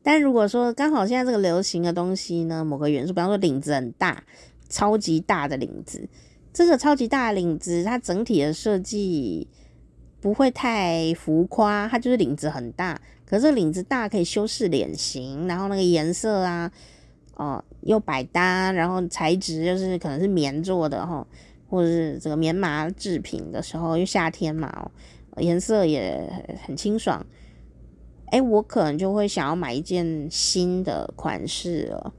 但如果说刚好现在这个流行的东西呢，某个元素，比方说领子很大，超级大的领子，这个超级大领子，它整体的设计不会太浮夸，它就是领子很大，可是领子大可以修饰脸型，然后那个颜色啊，哦、又百搭，然后材质就是可能是棉做的哈，或者是这个棉麻制品的时候，因为夏天嘛哦。颜色也很清爽，哎，我可能就会想要买一件新的款式了。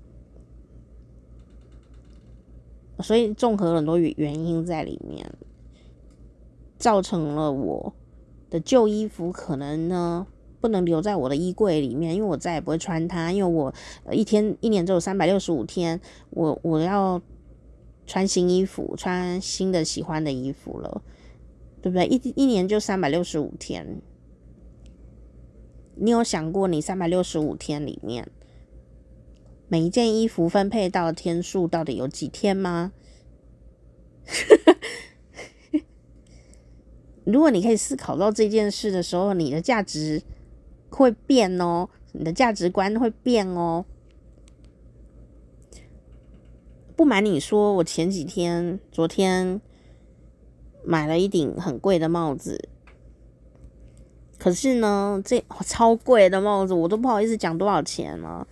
所以综合很多原因在里面，造成了我的旧衣服可能呢不能留在我的衣柜里面，因为我再也不会穿它，因为我一天一年只有三百六十五天，我我要穿新衣服，穿新的喜欢的衣服了。对不对？一一年就三百六十五天，你有想过你三百六十五天里面每一件衣服分配到的天数到底有几天吗？如果你可以思考到这件事的时候，你的价值会变哦，你的价值观会变哦。不瞒你说，我前几天，昨天。买了一顶很贵的帽子，可是呢，这超贵的帽子我都不好意思讲多少钱了，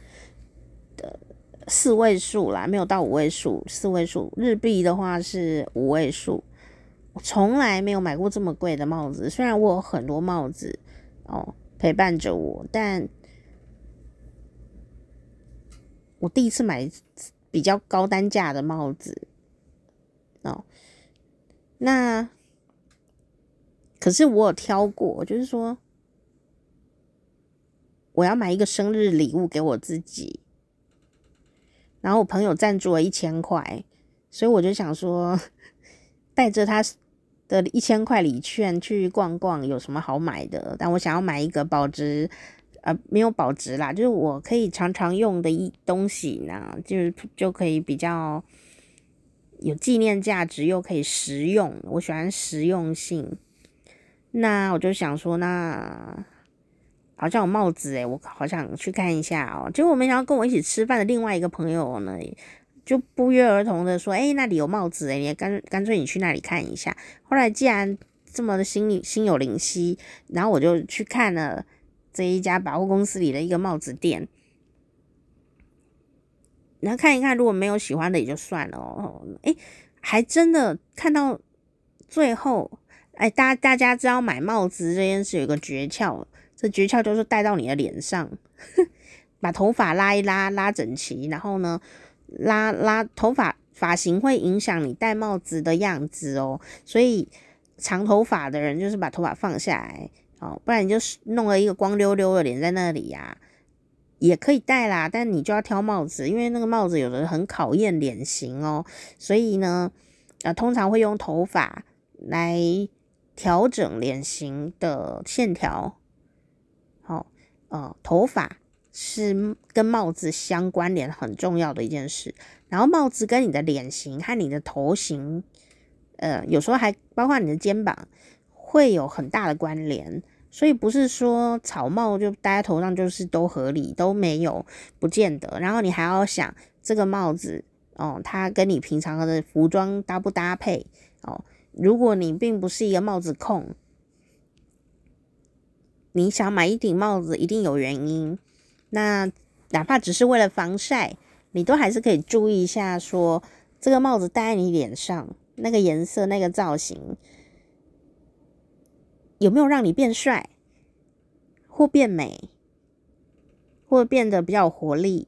四位数啦，没有到五位数，四位数日币的话是五位数。我从来没有买过这么贵的帽子，虽然我有很多帽子哦陪伴着我，但我第一次买比较高单价的帽子哦。那可是我有挑过，就是说我要买一个生日礼物给我自己，然后我朋友赞助了一千块，所以我就想说 带着他的一千块礼券去逛逛，有什么好买的？但我想要买一个保值，呃，没有保值啦，就是我可以常常用的一东西呢，就是就可以比较。有纪念价值又可以实用，我喜欢实用性。那我就想说，那好像有帽子诶，我好想去看一下哦。结果没想到跟我一起吃饭的另外一个朋友呢，就不约而同的说：“诶，那里有帽子诶，你干干脆你去那里看一下。”后来既然这么的心心有灵犀，然后我就去看了这一家百货公司里的一个帽子店。然后看一看，如果没有喜欢的也就算了哦。诶，还真的看到最后，诶，大大家知道买帽子这件事有个诀窍，这诀窍就是戴到你的脸上，把头发拉一拉，拉整齐，然后呢，拉拉头发发型会影响你戴帽子的样子哦，所以长头发的人就是把头发放下来哦，不然你就是弄了一个光溜溜的脸在那里呀、也可以戴啦，但你就要挑帽子，因为那个帽子有的很考验脸型哦，所以呢，呃，通常会用头发来调整脸型的线条，呃，头发。是跟帽子相关联很重要的一件事，然后帽子跟你的脸型和你的头型，呃，有时候还包括你的肩膀，会有很大的关联。所以不是说草帽就戴在头上就是都合理，都没有，不见得。然后你还要想这个帽子哦，它跟你平常的服装搭不搭配哦？如果你并不是一个帽子控，你想买一顶帽子，一定有原因。那哪怕只是为了防晒，你都还是可以注意一下说，说这个帽子戴在你脸上，那个颜色、那个造型，有没有让你变帅，或变美，或变得比较活力？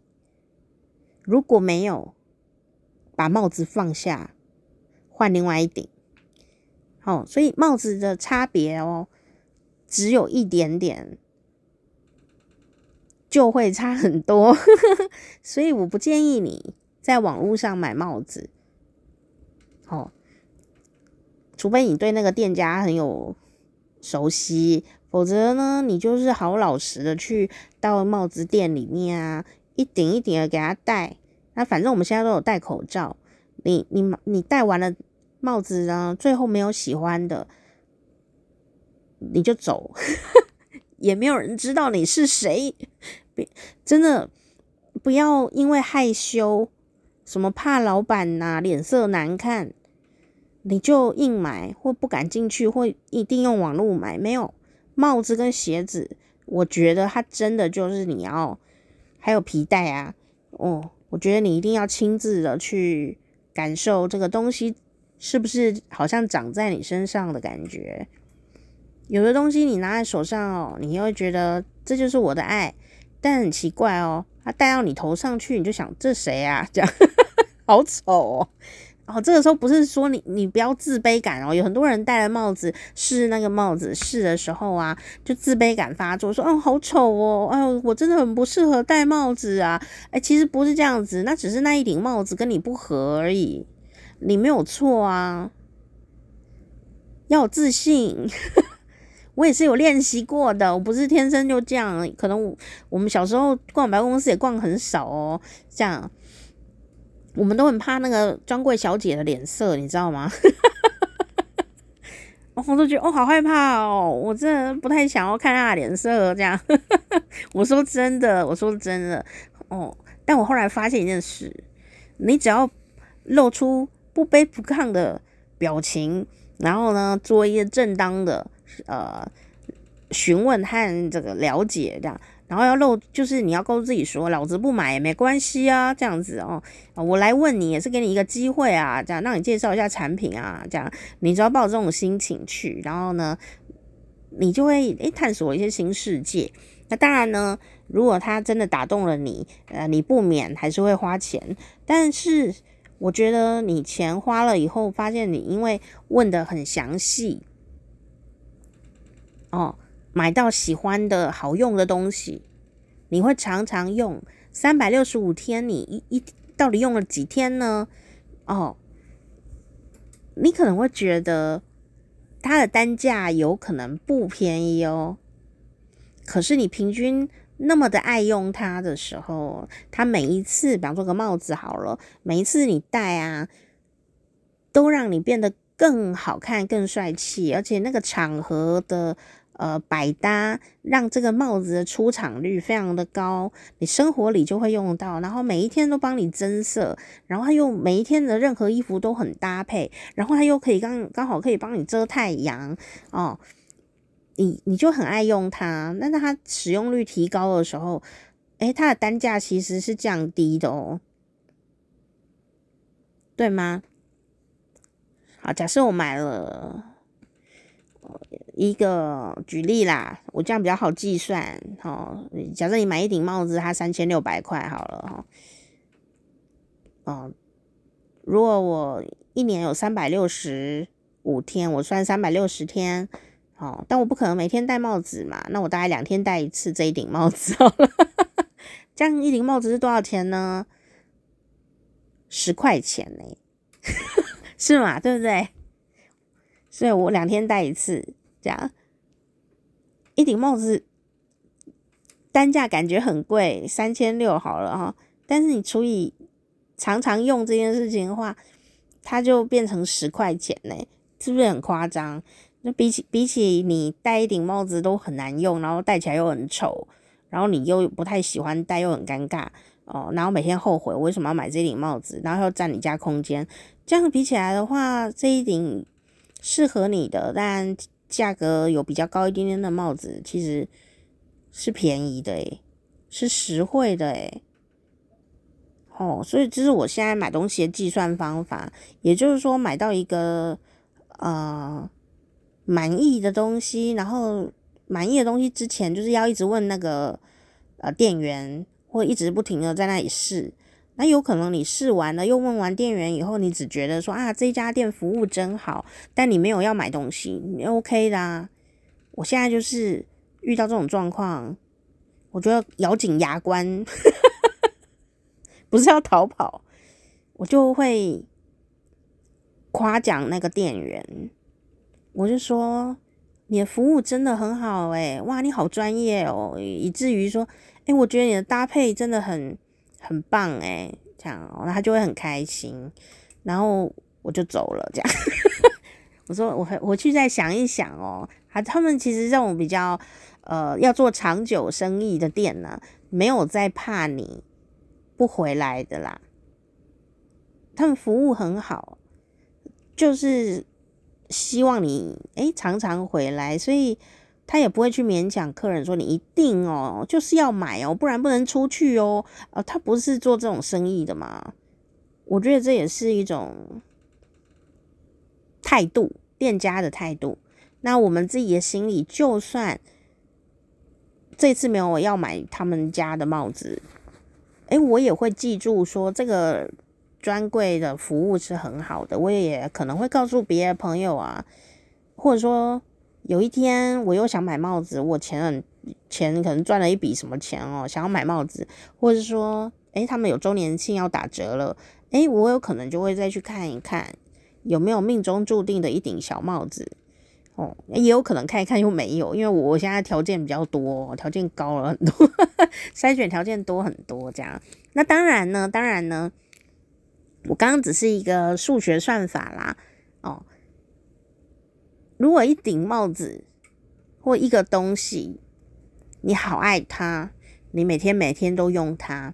如果没有，把帽子放下，换另外一顶。好，所以帽子的差别哦，只有一点点。就会差很多，所以我不建议你在网络上买帽子，哦，除非你对那个店家很有熟悉，否则呢，你就是好老实的去到帽子店里面啊，一顶一顶的给他戴。那反正我们现在都有戴口罩，你你你戴完了帽子呢，最后没有喜欢的，你就走，也没有人知道你是谁。别真的不要因为害羞，什么怕老板呐脸色难看，你就硬买或不敢进去，或一定用网络买。没有帽子跟鞋子，我觉得它真的就是你要，还有皮带啊，哦，我觉得你一定要亲自的去感受这个东西是不是好像长在你身上的感觉。有的东西你拿在手上哦，你会觉得这就是我的爱。但很奇怪哦，他戴到你头上去，你就想这谁啊？这样 好丑哦。哦，这个时候不是说你你不要自卑感哦，有很多人戴了帽子试那个帽子试的时候啊，就自卑感发作，说哦好丑哦，哎我真的很不适合戴帽子啊。哎，其实不是这样子，那只是那一顶帽子跟你不合而已，你没有错啊，要有自信。我也是有练习过的，我不是天生就这样。可能我，我们小时候逛百货公司也逛很少哦，这样我们都很怕那个专柜小姐的脸色，你知道吗？我都觉得哦，好害怕哦，我真的不太想要看她的脸色。这样，我说真的，我说真的哦。但我后来发现一件事，你只要露出不卑不亢的表情，然后呢，做一个正当的。呃，询问和这个了解这样，然后要露，就是你要告诉自己说，老子不买也没关系啊，这样子哦，我来问你也是给你一个机会啊，这样让你介绍一下产品啊，这样你只要抱着这种心情去，然后呢，你就会诶探索一些新世界。那当然呢，如果他真的打动了你，呃，你不免还是会花钱，但是我觉得你钱花了以后，发现你因为问得很详细。哦，买到喜欢的好用的东西，你会常常用。三百六十五天，你一一到底用了几天呢？哦，你可能会觉得它的单价有可能不便宜哦。可是你平均那么的爱用它的时候，它每一次，比方说个帽子好了，每一次你戴啊，都让你变得更好看、更帅气，而且那个场合的。呃，百搭让这个帽子的出场率非常的高，你生活里就会用到，然后每一天都帮你增色，然后它又每一天的任何衣服都很搭配，然后它又可以刚刚好可以帮你遮太阳哦，你你就很爱用它，那它使用率提高的时候，诶，它的单价其实是降低的哦，对吗？好，假设我买了。一个举例啦，我这样比较好计算。哈，假设你买一顶帽子，它三千六百块好了哈。嗯，如果我一年有三百六十五天，我算三百六十天，哦，但我不可能每天戴帽子嘛，那我大概两天戴一次这一顶帽子好了。这样一顶帽子是多少钱呢？十块钱呢、是嘛？对不对？所以我两天戴一次，这样一顶帽子单价感觉很贵，三千六好了哈。但是你除以常常用这件事情的话，它就变成十块钱呢、是不是很夸张？那比起比起你戴一顶帽子都很难用，然后戴起来又很丑。然后你又不太喜欢戴，又很尴尬哦。然后每天后悔为什么要买这顶帽子，然后又占你家空间。这样比起来的话，这一顶适合你的，但价格有比较高一点点的帽子，其实是便宜的诶，是实惠的诶。哦，所以这是我现在买东西的计算方法。也就是说，买到一个呃满意的东西，然后。满意的东西之前，就是要一直问那个呃店员，或一直不停的在那里试。那有可能你试完了，又问完店员以后，你只觉得说啊，这家店服务真好，但你没有要买东西，你 OK 的啊。我现在就是遇到这种状况，我就要咬紧牙关，不是要逃跑，我就会夸奖那个店员，我就说。你的服务真的很好诶，哇，你好专业哦，以至于说，诶，我觉得你的搭配真的很很棒诶，这样，那他就会很开心，然后我就走了，这样，我说我回去再想一想哦，他他们其实这种比较呃要做长久生意的店呢，没有在怕你不回来的啦，他们服务很好，就是。希望你诶常常回来，所以他也不会去勉强客人说你一定哦就是要买哦，不然不能出去哦。呃，他不是做这种生意的嘛？我觉得这也是一种态度，店家的态度。那我们自己的心里，就算这次没有我要买他们家的帽子，诶，我也会记住说这个。专柜的服务是很好的，我也可能会告诉别的朋友啊，或者说有一天我又想买帽子，我前很钱可能赚了一笔什么钱哦，想要买帽子，或者说诶，他们有周年庆要打折了，诶，我有可能就会再去看一看有没有命中注定的一顶小帽子哦，也有可能看一看又没有，因为我现在条件比较多，条件高了很多，筛选条件多很多这样。那当然呢，当然呢。我刚刚只是一个数学算法啦，如果一顶帽子或一个东西，你好爱它，你每天每天都用它，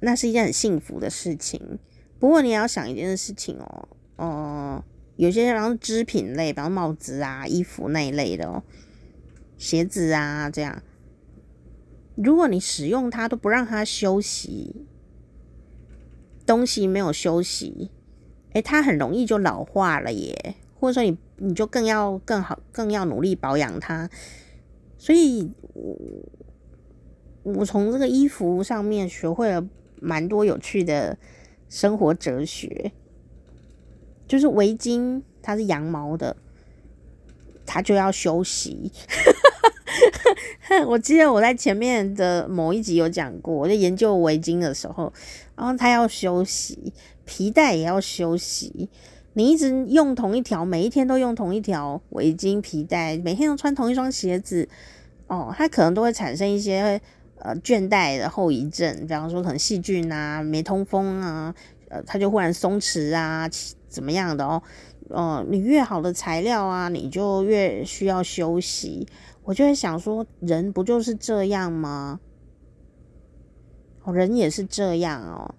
那是一件很幸福的事情。不过你要想一件事情哦，哦、有些然后织品类，比方帽子啊、衣服那一类的哦，鞋子啊这样，如果你使用它都不让它休息。东西没有休息，诶，它很容易就老化了耶。或者说你你就更要更好更要努力保养它。所以，我我从这个衣服上面学会了蛮多有趣的生活哲学。就是围巾它是羊毛的，它就要休息。我记得我在前面的某一集有讲过，我在研究围巾的时候，然后它要休息，皮带也要休息。你一直用同一条，每一天都用同一条围巾、皮带，每天都穿同一双鞋子，哦，它可能都会产生一些呃倦怠的后遗症，比方说可能细菌啊、没通风啊，呃，它就忽然松弛啊，怎么样的哦？哦，你越好的材料啊，你就越需要休息。我就会想说，人不就是这样吗？人也是这样哦，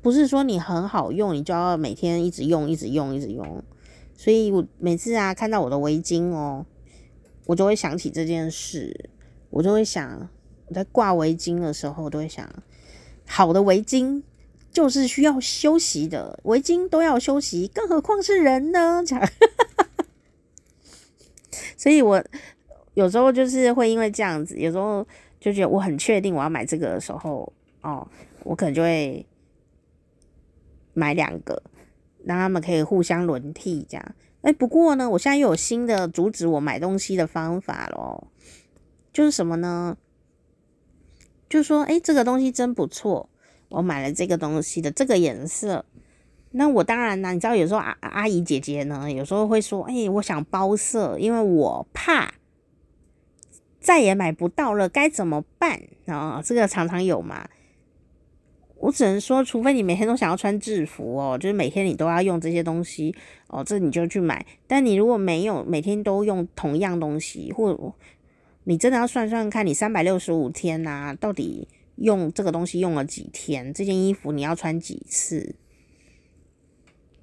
不是说你很好用，你就要每天一直用，一直用，一直用。所以我每次啊看到我的围巾哦，我就会想起这件事，我就会想，我在挂围巾的时候，我都会想，好的围巾就是需要休息的，围巾都要休息，更何况是人呢？所以我。有时候就是会因为这样子，有时候就觉得我很确定我要买这个的时候，哦，我可能就会买两个，让他们可以互相轮替这样。哎，不过呢，我现在又有新的阻止我买东西的方法咯，就是什么呢？就是说，哎，这个东西真不错，我买了这个东西的这个颜色。那我当然呢，你知道，有时候阿阿姨姐姐呢，有时候会说，哎，我想包色，因为我怕再也买不到了，该怎么办啊？这个常常有嘛。我只能说，除非你每天都想要穿制服哦，就是每天你都要用这些东西哦，这你就去买。但你如果没有每天都用同样东西，或你真的要算算看，你三百六十五天呐、啊，到底用这个东西用了几天？这件衣服你要穿几次？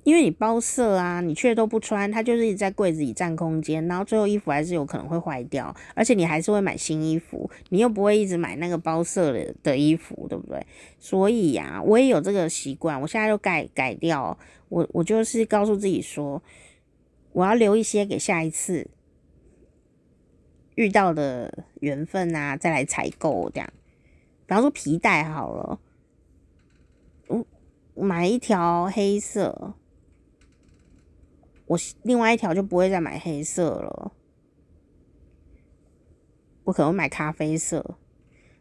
因为你包色啊，你却都不穿，它就是一直在柜子里占空间，然后最后衣服还是有可能会坏掉，而且你还是会买新衣服，你又不会一直买那个包色的的衣服，对不对？所以呀、我也有这个习惯，我现在就改改掉，我我就是告诉自己说，我要留一些给下一次遇到的缘分啊，再来采购这样。比方说皮带好了，我买一条黑色。我另外一条就不会再买黑色了，我可能买咖啡色。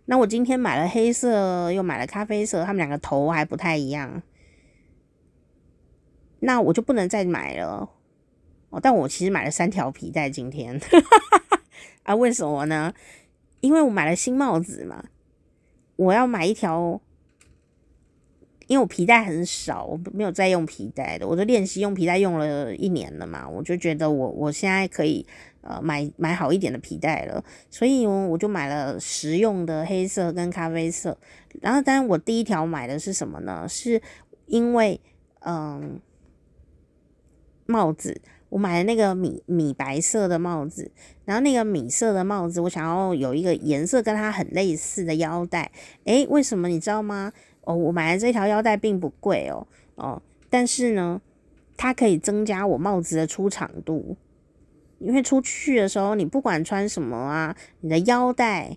那我今天买了黑色，又买了咖啡色，他们两个头还不太一样，那我就不能再买了。哦，但我其实买了三条皮带，今天 啊，为什么呢？因为我买了新帽子嘛，我要买一条。因为我皮带很少，我没有再用皮带的。我的练习用皮带用了一年了嘛，我就觉得我我现在可以呃买买好一点的皮带了，所以我就买了实用的黑色跟咖啡色。然后，当然我第一条买的是什么呢？是因为嗯帽子，我买了那个米米白色的帽子，然后那个米色的帽子，我想要有一个颜色跟它很类似的腰带。诶，为什么你知道吗？哦，我买的这条腰带并不贵哦，哦，但是呢，它可以增加我帽子的出场度，因为出去的时候，你不管穿什么啊，你的腰带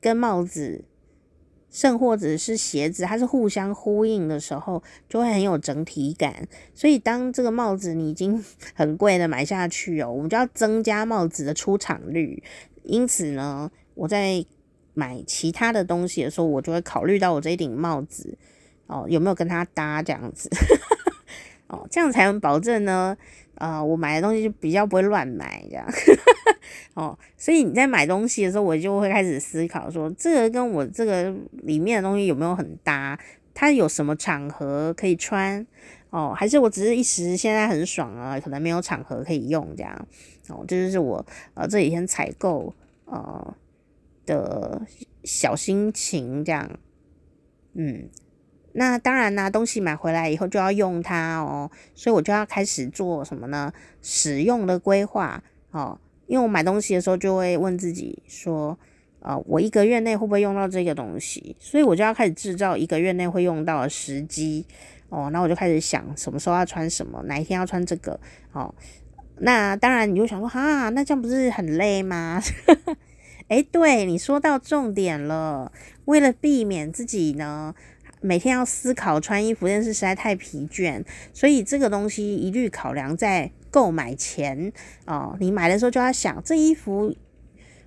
跟帽子，甚或者是鞋子，它是互相呼应的时候，就会很有整体感。所以，当这个帽子你已经 很贵的买下去哦，我们就要增加帽子的出场率。因此呢，我在。买其他的东西的时候，我就会考虑到我这一顶帽子哦，有没有跟它搭这样子 哦，这样才能保证呢。呃，我买的东西就比较不会乱买这样 哦。所以你在买东西的时候，我就会开始思考说，这个跟我这个里面的东西有没有很搭？它有什么场合可以穿哦？还是我只是一时现在很爽啊，可能没有场合可以用这样哦。这就是我呃这几天采购呃。的小心情这样，嗯，那当然啦，东西买回来以后就要用它哦，所以我就要开始做什么呢？使用的规划哦，因为我买东西的时候就会问自己说，呃，我一个月内会不会用到这个东西？所以我就要开始制造一个月内会用到的时机哦，那我就开始想什么时候要穿什么，哪一天要穿这个哦。那当然你就想说，哈，那这样不是很累吗？诶，对，你说到重点了。为了避免自己呢每天要思考穿衣服这件事实在太疲倦，所以这个东西一律考量在购买前哦。你买的时候就要想，这衣服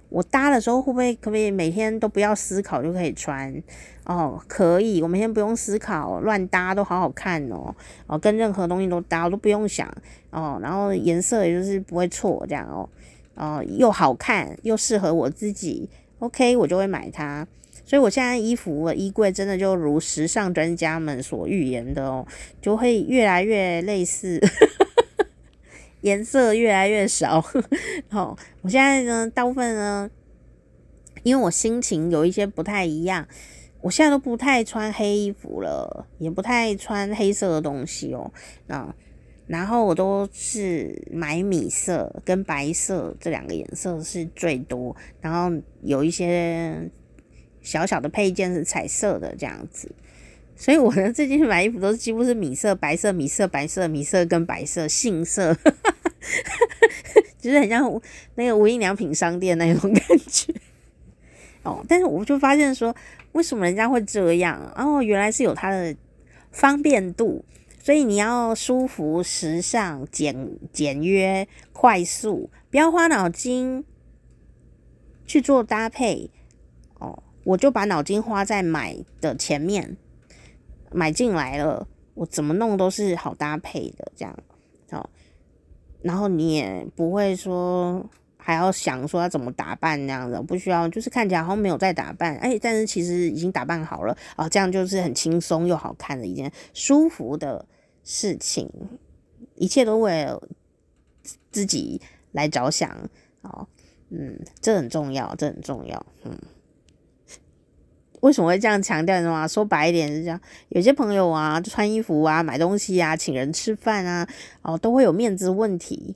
我搭的时候会不会可不可以每天都不要思考就可以穿哦？可以，我每天不用思考，乱搭都好好看哦。哦，跟任何东西都搭，我都不用想哦。然后颜色也就是不会错这样哦。哦，又好看又适合我自己，OK，我就会买它。所以我现在衣服的衣柜真的就如时尚专家们所预言的哦，就会越来越类似，颜色越来越少。好，我现在呢，大部分呢，因为我心情有一些不太一样，我现在都不太穿黑衣服了，也不太穿黑色的东西哦。那。然后我都是买米色跟白色这两个颜色是最多，然后有一些小小的配件是彩色的这样子，所以我呢最近买衣服都是几乎是米色、白色、米色、白色、米色跟白色杏色，就是很像那个无印良品商店那种感觉。哦。但是我就发现说，为什么人家会这样？哦，原来是有它的方便度，所以你要舒服、时尚、简简约、快速，不要花脑筋去做搭配。哦，我就把脑筋花在买的前面，买进来了，我怎么弄都是好搭配的，这样。好，然后你也不会说还要想说要怎么打扮那样的，不需要，就是看起来好像没有在打扮，哎，但是其实已经打扮好了啊，这样就是很轻松又好看的一件舒服的事情，一切都为了自己来着想，哦，嗯，这很重要，这很重要，嗯。为什么会这样强调呢？说白一点是这样，有些朋友啊，穿衣服啊、买东西啊、请人吃饭啊，哦，都会有面子问题。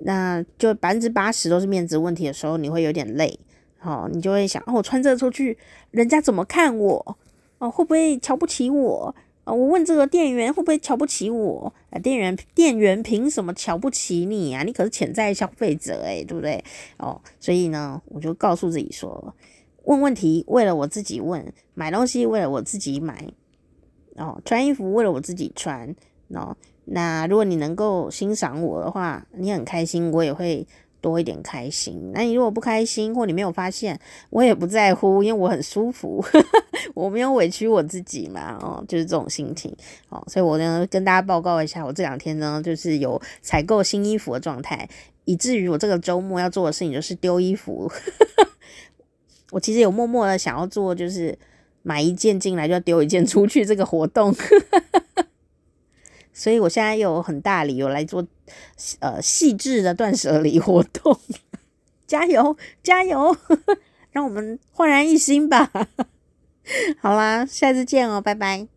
那就百分之八十都是面子问题的时候，你会有点累。哦，你就会想，哦，我穿这出去，人家怎么看我？哦，会不会瞧不起我？啊，我问这个店员会不会瞧不起我？啊，店员，店员凭什么瞧不起你啊？你可是潜在消费者诶，对不对？哦，所以呢，我就告诉自己说。问问题为了我自己问，买东西为了我自己买，哦，穿衣服为了我自己穿，哦，那如果你能够欣赏我的话，你很开心，我也会多一点开心。那你如果不开心或你没有发现，我也不在乎，因为我很舒服，我没有委屈我自己嘛，哦，就是这种心情，哦，所以我呢跟大家报告一下，我这两天呢就是有采购新衣服的状态，以至于我这个周末要做的事情就是丢衣服。我其实有默默的想要做，就是买一件进来就要丢一件出去这个活动，所以我现在有很大理由来做呃细致的断舍离活动，加 油加油，让我们焕然一新吧！好啦，下次见哦，拜拜。